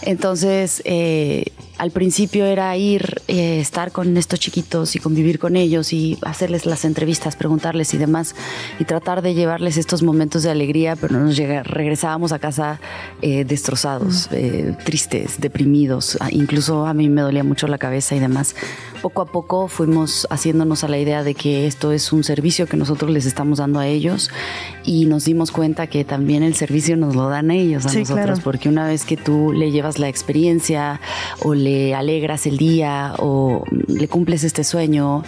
Entonces, eh, al principio era ir, eh, estar con estos chiquitos y convivir con ellos y hacerles las entrevistas, preguntarles y demás, y tratar de llevarles estos momentos de alegría, pero nos llega, regresábamos a casa eh, destrozados, eh, tristes, deprimidos, incluso a mí me dolía mucho la cabeza y demás. Poco a poco fuimos haciéndonos a la idea de que esto es un servicio que nosotros les estamos dando a ellos y nos dimos cuenta que también el servicio nos lo dan ellos a sí, nosotros, claro. porque una vez que tú le llevas la experiencia o le alegras el día o le cumples este sueño,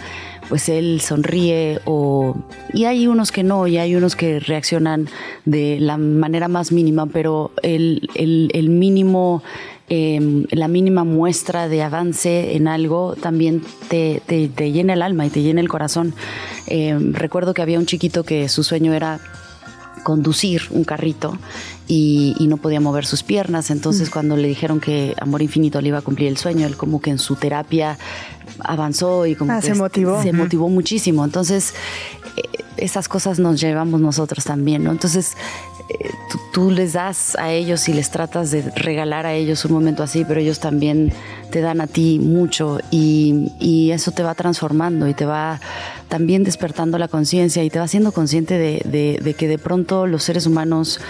pues él sonríe o y hay unos que no y hay unos que reaccionan de la manera más mínima pero el, el, mínimo eh, la mínima muestra de avance en algo también te, te, te llena el alma y te llena el corazón. Eh, recuerdo que había un chiquito que su sueño era conducir un carrito y, y, no podía mover sus piernas. Entonces, mm. cuando le dijeron que Amor Infinito le iba a cumplir el sueño, él como que en su terapia avanzó y como ah, que se motivó. Se motivó muchísimo. Entonces, eh, esas cosas nos llevamos nosotros también, ¿no? Entonces, eh, tú, tú, les das a ellos y les tratas de regalar a ellos un momento así, pero ellos también te dan a ti mucho y, y eso te va transformando y te va también despertando la conciencia y te va haciendo consciente de, de, de, que de pronto los seres humanos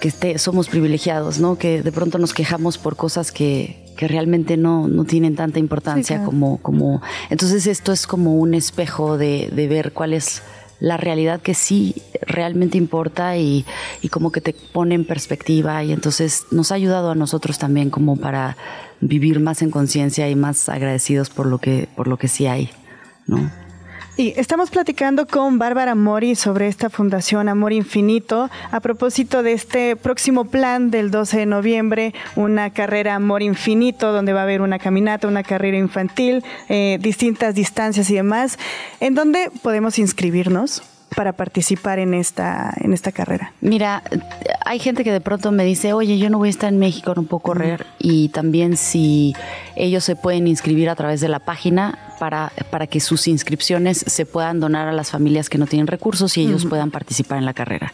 que esté, somos privilegiados, ¿no? Que de pronto nos quejamos por cosas que, que realmente no, no, tienen tanta importancia sí, claro. como, como... Entonces esto es como un espejo de, de ver cuál es la realidad que sí realmente importa y, y, como que te pone en perspectiva y entonces nos ha ayudado a nosotros también como para vivir más en conciencia y más agradecidos por lo que, por lo que sí hay, ¿no? Y estamos platicando con Bárbara Mori sobre esta fundación Amor Infinito a propósito de este próximo plan del 12 de noviembre, una carrera Amor Infinito donde va a haber una caminata, una carrera infantil, eh, distintas distancias y demás. ¿En dónde podemos inscribirnos? para participar en esta, en esta carrera? Mira, hay gente que de pronto me dice, oye, yo no voy a estar en México, no puedo correr. Y también si ellos se pueden inscribir a través de la página para, para que sus inscripciones se puedan donar a las familias que no tienen recursos y ellos uh -huh. puedan participar en la carrera.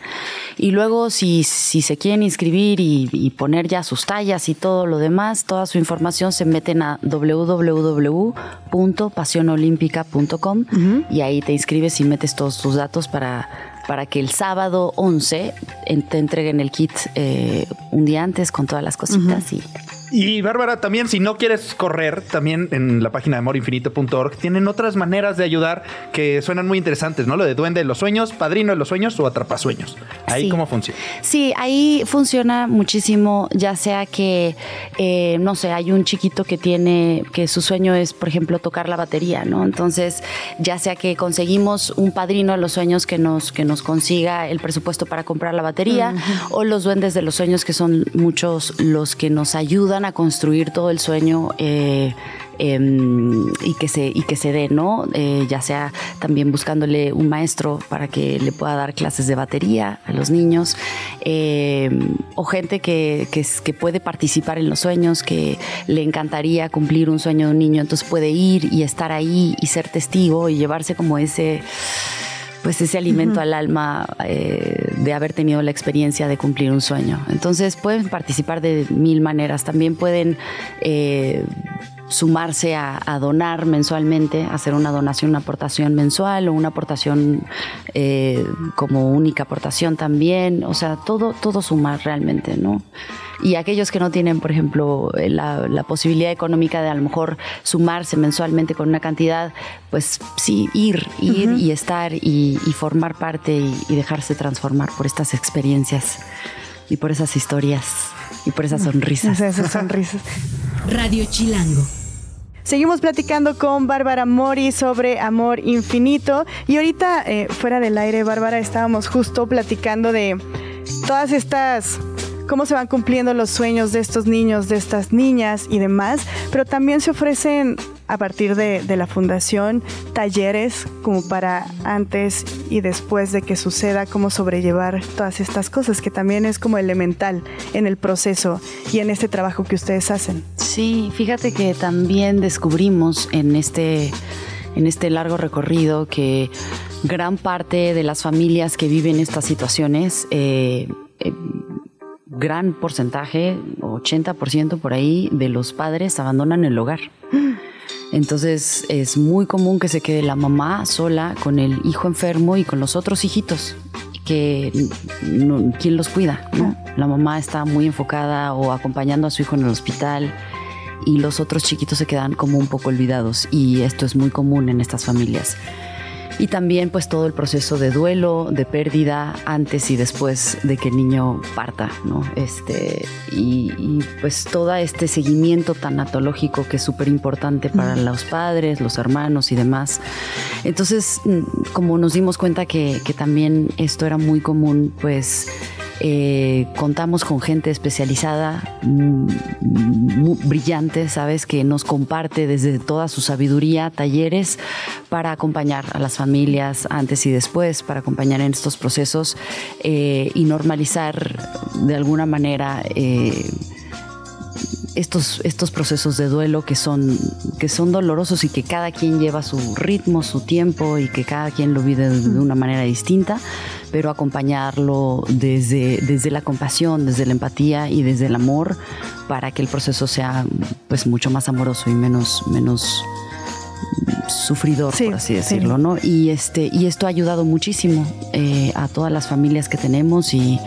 Y luego, si, si se quieren inscribir y, y, poner ya sus tallas y todo lo demás, toda su información se meten a www.pasionolímpica.com uh -huh. y ahí te inscribes y metes todos tus datos para para que el sábado 11 te entreguen el kit eh, un día antes con todas las cositas uh -huh. y Y Bárbara, también si no quieres correr, también en la página de amorinfinito.org tienen otras maneras de ayudar que suenan muy interesantes, ¿no? Lo de duende de los sueños, padrino de los sueños o atrapasueños. Ahí Sí. cómo funciona. Sí, ahí funciona muchísimo, ya sea que, eh, no sé, hay un chiquito que tiene, que su sueño es, por ejemplo, tocar la batería, ¿no? Entonces, ya sea que conseguimos un padrino de los sueños que nos, que nos consiga el presupuesto para comprar la batería, o los duendes de los sueños, que son muchos los que nos ayudan a construir todo el sueño. eh, em, y que se y que se dé, ¿no? Eh, ya sea también buscándole un maestro para que le pueda dar clases de batería a los niños em, o gente que, que, que puede participar en los sueños, que le encantaría cumplir un sueño de un niño, entonces puede ir y estar ahí y ser testigo y llevarse como ese pues ese alimento al alma eh, de haber tenido la experiencia de cumplir un sueño. Entonces pueden participar de mil maneras. También pueden eh, sumarse a, a donar mensualmente, hacer una donación, una aportación mensual o una aportación eh, como única aportación también. O sea, todo, todo sumar realmente, ¿no? Y aquellos que no tienen, por ejemplo, eh, la, la posibilidad económica de a lo mejor sumarse mensualmente con una cantidad, pues sí, ir, ir y estar y, y formar parte y, y dejarse transformar por estas experiencias y por esas historias y por esas sonrisas. Esas sonrisas. Radio Chilango. Seguimos platicando con Bárbara Mori sobre amor infinito. Y ahorita, eh, fuera del aire, Bárbara, estábamos justo platicando de todas estas cómo se van cumpliendo los sueños de estos niños, de estas niñas y demás, pero también se ofrecen a partir de, la fundación talleres como para antes y después de que suceda, cómo sobrellevar todas estas cosas, que también es como elemental en el proceso y en este trabajo que ustedes hacen. Sí, fíjate que también descubrimos en este, en este largo recorrido que gran parte de las familias que viven estas situaciones, eh, eh, gran porcentaje, 80% por ahí, de los padres abandonan el hogar. Entonces es muy común que se quede la mamá sola con el hijo enfermo y con los otros hijitos. Que quién los cuida. La mamá está muy enfocada o acompañando a su hijo en el hospital y los otros chiquitos se quedan como un poco olvidados y esto es muy común en estas familias. Y también pues todo el proceso de duelo, de pérdida antes y después de que el niño parta, ¿no? Este, y, y, pues todo este seguimiento tanatológico que es súper importante para los padres, los hermanos y demás. Entonces, mm, como nos dimos cuenta que, que también esto era muy común, pues eh, contamos con gente especializada, mm, muy brillante, ¿sabes? Que nos comparte desde toda su sabiduría talleres para acompañar a las familias antes y después, para acompañar en estos procesos eh, y normalizar de alguna manera. eh, estos, estos procesos de duelo que son, que son dolorosos y que cada quien lleva su ritmo, su tiempo y que cada quien lo vive de, de una manera distinta, pero acompañarlo desde, desde la compasión, desde la empatía y desde el amor para que el proceso sea pues mucho más amoroso y menos, menos sufridor, Sí, por así sí. decirlo, ¿no? Y este, y esto ha ayudado muchísimo eh, a todas las familias que tenemos y,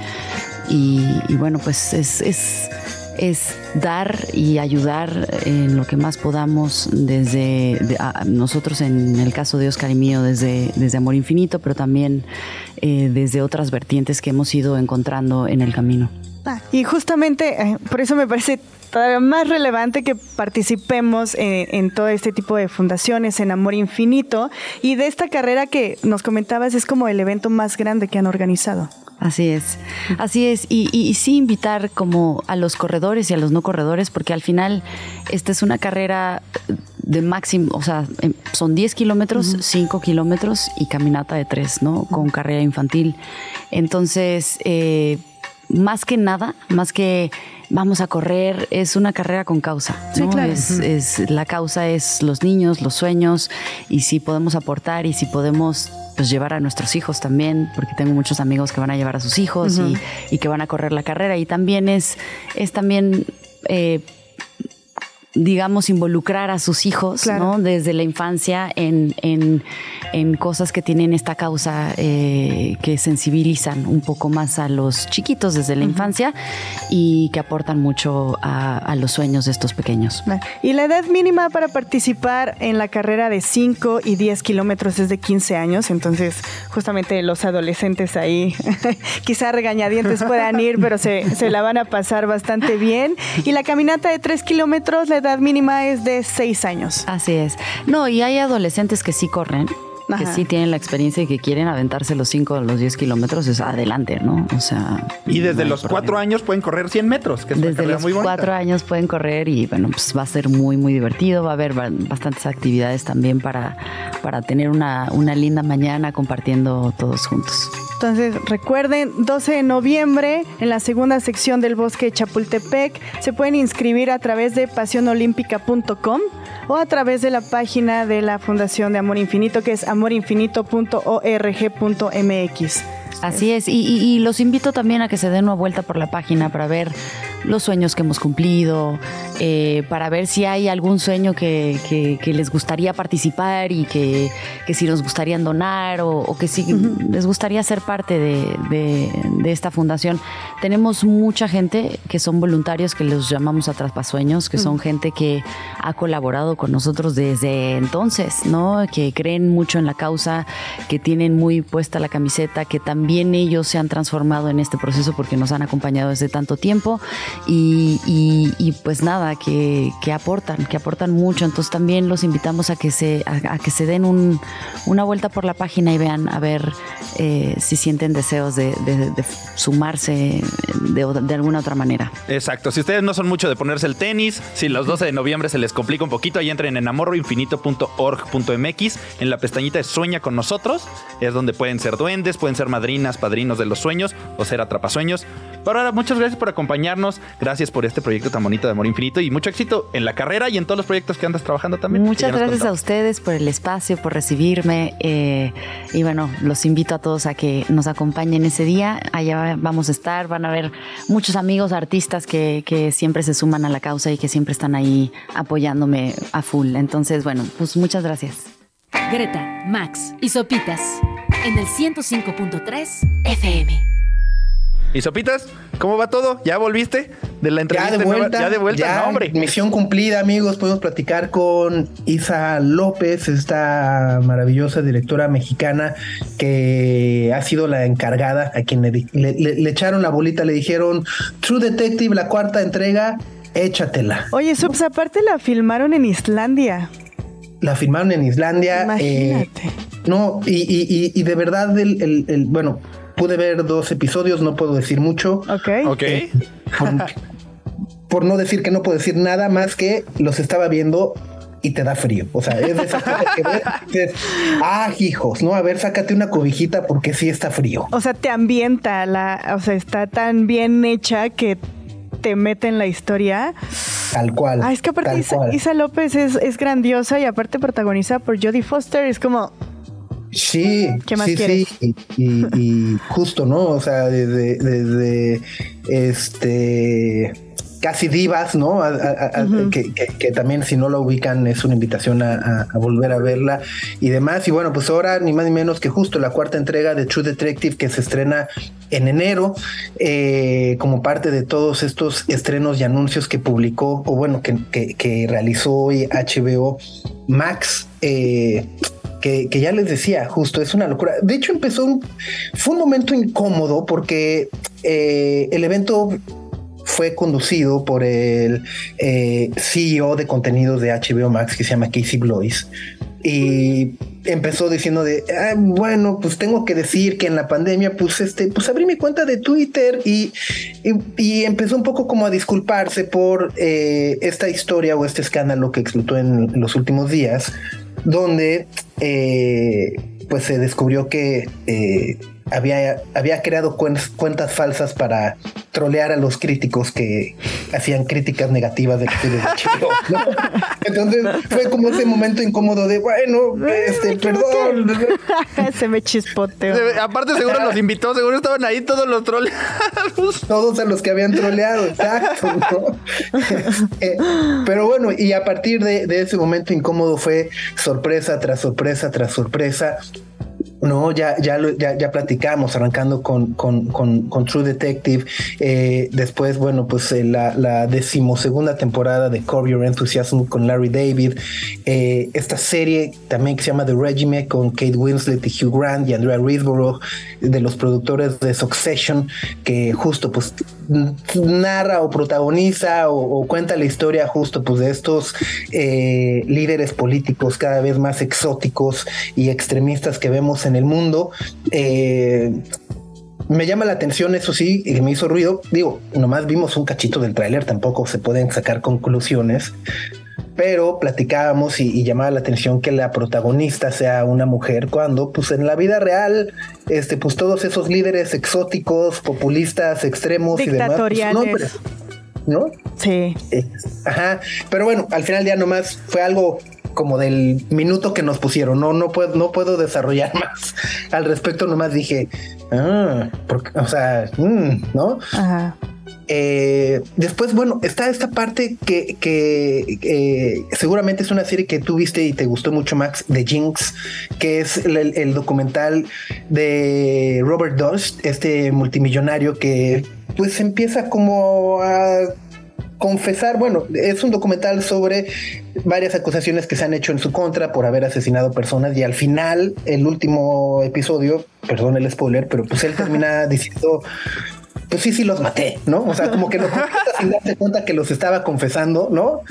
y, y bueno, pues es, es, es dar y ayudar en lo que más podamos desde nosotros en el caso de Oscar y mío desde, desde Amor Infinito, pero también eh, desde otras vertientes que hemos ido encontrando en el camino. Ah, y justamente eh, por eso me parece todavía más relevante que participemos en todo este tipo de fundaciones, en Amor Infinito, y de esta carrera que nos comentabas es como el evento más grande que han organizado. Así es, así es. Y, y- y sí invitar como a los corredores y a los no corredores, porque al final esta es una carrera de máximo, o sea, em, son 10 kilómetros, 5 kilómetros y caminata de 3, ¿no? Con carrera infantil. Entonces, eh, más que nada, más que vamos a correr, es una carrera con causa. Sí, ¿no? claro. Es, es- la causa es los niños, los sueños, y si podemos aportar y si podemos pues llevar a nuestros hijos también, porque tengo muchos amigos que van a llevar a sus hijos y, y que van a correr la carrera. Y también es, es también eh, digamos, involucrar a sus hijos, Claro. ¿no? Desde la infancia en, en- en cosas que tienen esta causa eh, que sensibilizan un poco más a los chiquitos desde la infancia y que aportan mucho a, a los sueños de estos pequeños. Y la edad mínima para participar en la carrera de 5 y 10 kilómetros es de 15 años, entonces justamente los adolescentes ahí quizá regañadientes puedan ir, pero se, se la van a pasar bastante bien. Y la caminata de 3 kilómetros, la edad mínima es de 6 años. Así es. No, y hay adolescentes que sí corren, que Ajá. sí tienen la experiencia y que quieren aventarse los 5 o los 10 kilómetros, es adelante, ¿no? O sea. Y no desde hay los problema. cuatro años pueden correr 100 metros, que es una Desde carrera los muy bonita. cuatro años pueden correr y bueno, pues va a ser muy, muy divertido. Va a haber ba- bastantes actividades también para, para tener una, una linda mañana compartiendo todos juntos. Entonces, recuerden, 12 de noviembre, en la segunda sección del Bosque de Chapultepec, se pueden inscribir a través de pasionolímpica.com o a través de la página de la Fundación de Amor Infinito, que es amorinfinito.org.mx. Así es, y, y- y los invito también a que se den una vuelta por la página para ver los sueños que hemos cumplido, eh, para ver si hay algún sueño que, que- que les gustaría participar y que, que si nos gustaría donar o, o que si les gustaría ser parte de, de- de esta fundación. Tenemos mucha gente que son voluntarios que los llamamos atraspasueños, que son gente que ha colaborado con nosotros desde entonces, ¿no? Que creen mucho en la causa, que tienen muy puesta la camiseta, que también ellos se han transformado en este proceso porque nos han acompañado desde tanto tiempo y, pues nada, que, que aportan, que aportan mucho. Entonces también los invitamos a que se, a, que se den un- una vuelta por la página y vean a ver eh, si sienten deseos de, de- de sumarse de, de alguna otra manera. Exacto. Si ustedes no son mucho de ponerse el tenis, si los 12 de noviembre se les complica un poquito, ahí entren en amorroinfinito.org.mx. En la pestañita de Sueña con nosotros es donde pueden ser duendes, pueden ser madrinas, padrinos de los sueños o ser atrapasueños. Pero ahora, muchas gracias por acompañarnos. Gracias por este proyecto tan bonito de Amor Infinito y mucho éxito en la carrera y en todos los proyectos que andas trabajando también. Muchas gracias a ustedes por el espacio, por recibirme. eh, y bueno, los invito a todos a que nos acompañen ese día. Allá vamos a estar, van a ver muchos amigos artistas que, que siempre se suman a la causa y que siempre están ahí apoyándome a full. Entonces, bueno, pues muchas gracias. Greta, Max y Sopitas en el 105.3 FM. Y Sopitas, ¿cómo va todo? ¿Ya volviste de la entrevista? Ya de en Nueva- vuelta. Ya de vuelta, ya, no, hombre. Misión cumplida, amigos. Podemos platicar con Isa López, esta maravillosa directora mexicana que ha sido la encargada, a quien le, di- le- le- le echaron la bolita, le dijeron True Detective, la cuarta entrega, échatela. Oye, Subs, aparte la filmaron en Islandia. La firmaron en Islandia. Imagínate. eh, no, y, y- y- y de verdad, el, el- el- bueno, pude ver dos episodios, no puedo decir mucho. ¿Ok? Ok. por, por no decir que no puedo decir nada más que los estaba viendo y te da frío. O sea, es de esas cosas que ves, dices, ah, hijos, no, a ver, sácate una cobijita porque sí está frío. O sea, te ambienta, la, o sea, está tan bien hecha que te mete en la historia. Tal cual. Ah, es que aparte Isa. Isa López es, es grandiosa y aparte protagonizada por Jodie Foster. Es como, Sí, ¿Qué más sí, quieres? sí. Y, y- y justo, ¿no? O sea, desde, desde este casi divas, ¿no? A- a- a- Ujú. que, que- que también si no la ubican es una invitación a, volver a verla y demás. Y bueno, pues ahora ni más ni menos que justo la cuarta entrega de True Detective que se estrena en enero eh, como parte de todos estos estrenos y anuncios que publicó o bueno, que, que- que realizó hoy HBO Max. eh, que, ya les decía, justo es una locura. De hecho, empezó un, fue un momento incómodo porque eh, el evento fue conducido por el eh, CEO de contenidos de HBO Max que se llama Casey Blois y empezó diciendo de "Ah, bueno pues tengo que decir que en la pandemia pues este pues abrí mi cuenta de Twitter y, y, y empezó un poco como a disculparse por eh, esta historia o este escándalo que explotó en los últimos días donde eh, pues se descubrió que eh, había, había creado cuen- cuentas falsas para trolear a los críticos que hacían críticas negativas de la serie de HBO. ¿no? Entonces fue como ese momento incómodo de, bueno, este, perdón. Se me chispoteó. Se- Aparte, seguro los invitó, seguro estaban ahí todos los troleados. Todos a los que habían troleado, exacto. ¿no? Eh, pero bueno, y a partir de, de ese momento incómodo fue sorpresa tras sorpresa tras sorpresa. No, ya, ya, lo- ya, ya platicamos, arrancando con, con, con, True Detective. Eh, después, bueno, pues eh, la, la decimosegunda temporada de Curb Your Enthusiasm con Larry David. Eh, esta serie también que se llama The Regime con Kate Winslet y Hugh Grant y Andrea Riseborough, de los productores de Succession, que justo pues narra o protagoniza o, cuenta la historia justo pues de estos eh, líderes políticos cada vez más exóticos y extremistas que vemos en el mundo. Eh, me llama la atención, eso sí, y me hizo ruido. Digo, nomás vimos un cachito del tráiler, tampoco se pueden sacar conclusiones. Pero platicábamos y, y llamaba la atención que la protagonista sea una mujer cuando, pues en la vida real, este, pues todos esos líderes exóticos, populistas, extremos y demás, pues, son Dictatoriales. hombres, ¿no? Sí. Eh, Ajá, pero bueno, al final ya nomás fue algo como del minuto que nos pusieron. No, no puedo, no puedo desarrollar más al respecto. Nomás dije, ah, porque, o sea, mm, no. Ajá. Eh, después, bueno, está esta parte que, que eh, seguramente es una serie que tú viste y te gustó mucho, Max, de Jinx, que es el, el- el documental de Robert Dust, este multimillonario que pues empieza como a confesar, bueno, es un documental sobre varias acusaciones que se han hecho en su contra por haber asesinado personas y al final, el último episodio, perdón el spoiler, pero pues él termina diciendo pues sí, sí los maté, ¿no? O sea, como que lo confiesa sin darse cuenta que los estaba confesando, ¿no?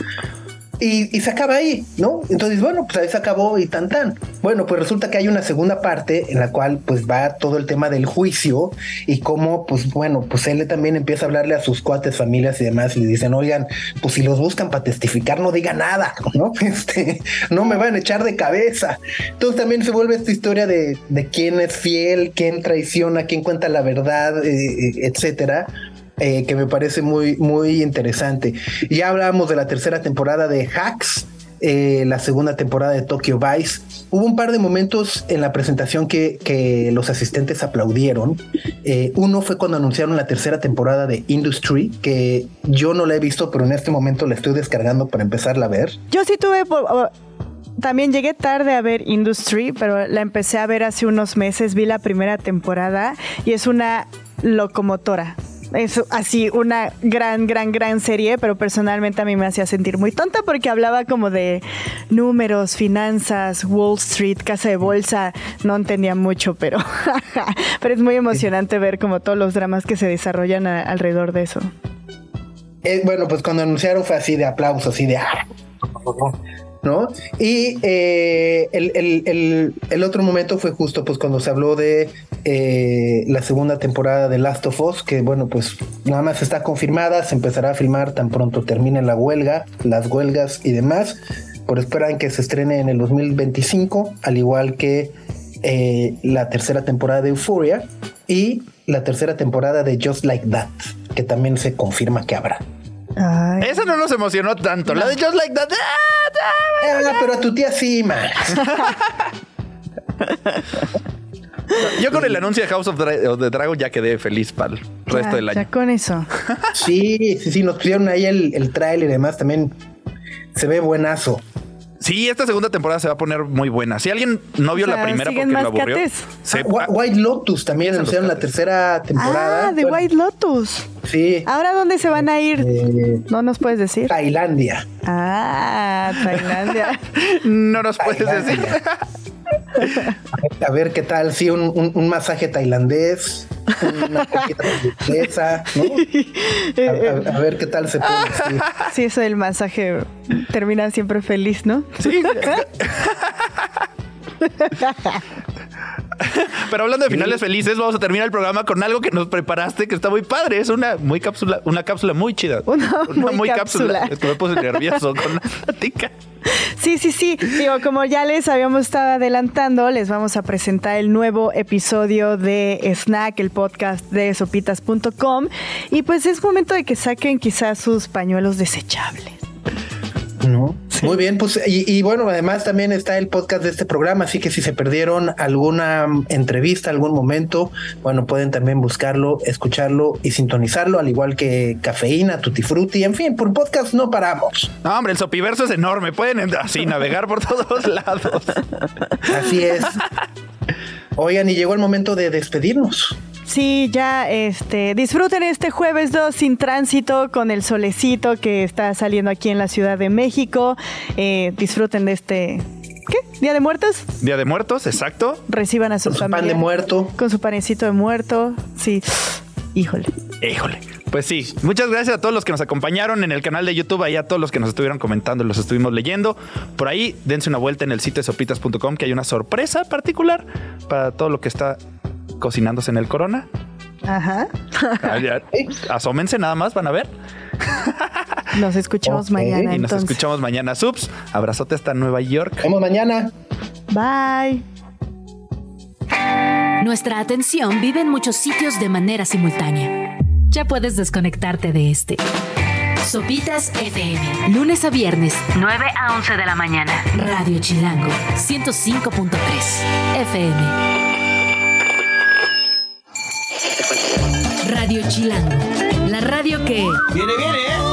Y, se acaba ahí, ¿no? Entonces, bueno, pues ahí se acabó y tan tan. Bueno, pues resulta que hay una segunda parte en la cual pues va todo el tema del juicio y cómo, pues bueno, pues él también empieza a hablarle a sus cuates, familias y demás y le dicen, oigan, pues si los buscan para testificar, no diga nada, ¿no? Este, no me van a echar de cabeza. Entonces también se vuelve esta historia de, de quién es fiel, quién traiciona, quién cuenta la verdad, eh, eh, etcétera eh, que me parece muy, muy interesante. Ya hablábamos de la tercera temporada de Hacks, eh, la segunda temporada de Tokyo Vice. Hubo un par de momentos en la presentación que, que los asistentes aplaudieron. Eh, uno fue cuando anunciaron la tercera temporada de Industry, que yo no la he visto, pero en este momento la estoy descargando para empezarla a ver. Yo sí tuve. po- o- También llegué tarde a ver Industry, pero la empecé a ver hace unos meses. Vi la primera temporada y es una locomotora. Es así, una gran, gran, gran serie, pero personalmente a mí me hacía sentir muy tonta porque hablaba como de números, finanzas, Wall Street, casa de bolsa. No entendía mucho, pero, pero es muy emocionante ver como todos los dramas que se desarrollan alrededor de eso. Eh, bueno, pues cuando anunciaron fue así de aplausos, así de... ¿No? Y eh, el, el- el- el otro momento fue justo pues cuando se habló de eh, la segunda temporada de Last of Us, que bueno, pues nada más está confirmada, se empezará a filmar tan pronto termine la huelga, las huelgas y demás, por esperan que se estrene en el 2025, al igual que eh, la tercera temporada de Euphoria y la tercera temporada de Just Like That, que también se confirma que habrá. Ay. Esa no nos emocionó tanto. La de Just Like That. ¡ah! Ah, pero a tu tía sí, man. Yo con el anuncio de House of, Dra- of the Dragon ya quedé feliz para el resto Ya- del Ya año. con eso. Sí, sí, sí, nos pusieron ahí el, el tráiler y demás, también se ve buenazo. Sí, esta segunda temporada se va a poner muy buena. Si alguien no vio O sea, la primera ¿siguen porque lo aburrió, se- Ah, Wh- White Lotus también anunciaron la tercera temporada. Ah, de Bueno, White Lotus. Sí, ¿Ahora dónde se van a ir? eh, No nos puedes decir. Tailandia. Ah, Tailandia. no nos puedes decir. A ver qué tal, sí, un, un- un masaje tailandés, una coquita tailandesa, ¿no? A, a- a ver qué tal se pone. sí. Sí, eso del masaje termina siempre feliz, ¿no? Sí. Pero hablando de finales felices, vamos a terminar el programa con algo que nos preparaste que está muy padre. Es una muy cápsula, una cápsula muy chida. Una muy cápsula. Es que me puse nervioso con la plática. Sí, sí, sí. Digo, como ya les habíamos estado adelantando, les vamos a presentar el nuevo episodio de Snack, el podcast de sopitas.com. Y pues es momento de que saquen quizás sus pañuelos desechables. ¿No? Muy bien, pues y, y, bueno, además también está el podcast de este programa, así que si se perdieron alguna entrevista, algún momento, bueno, pueden también buscarlo, escucharlo y sintonizarlo, al igual que Cafeína, Tutti Frutti, en fin, por podcast no paramos. No, hombre, el Sopiverso es enorme, pueden así navegar por todos lados. Así es. Oigan, y llegó el momento de despedirnos. Sí, ya este, disfruten este jueves 2 sin tránsito con el solecito que está saliendo aquí en la Ciudad de México. Eh, disfruten de este ¿Qué? ¿Día de muertos? Día de muertos, exacto. Reciban a su con su pan de muerto. Con su panecito de muerto. Sí. Híjole. Híjole. Pues sí, muchas gracias a todos los que nos acompañaron en el canal de YouTube, y a todos los que nos estuvieron comentando, los estuvimos leyendo. Por ahí, dense una vuelta en el sitio de sopitas.com, que hay una sorpresa particular para todo lo que está cocinándose en el corona. Ajá. Asómense nada más, van a ver. Nos escuchamos okay. mañana. Y nos entonces. escuchamos mañana. Subs, abrazote hasta Nueva York. Nos vemos mañana. Bye. Nuestra atención vive en muchos sitios de manera simultánea. Ya puedes desconectarte de este. Sopitas FM. Lunes a viernes, 9 a 11 de la mañana. Radio Chilango, 105.3 FM. Radio Chilango. La radio que... Viene, viene, ¿eh?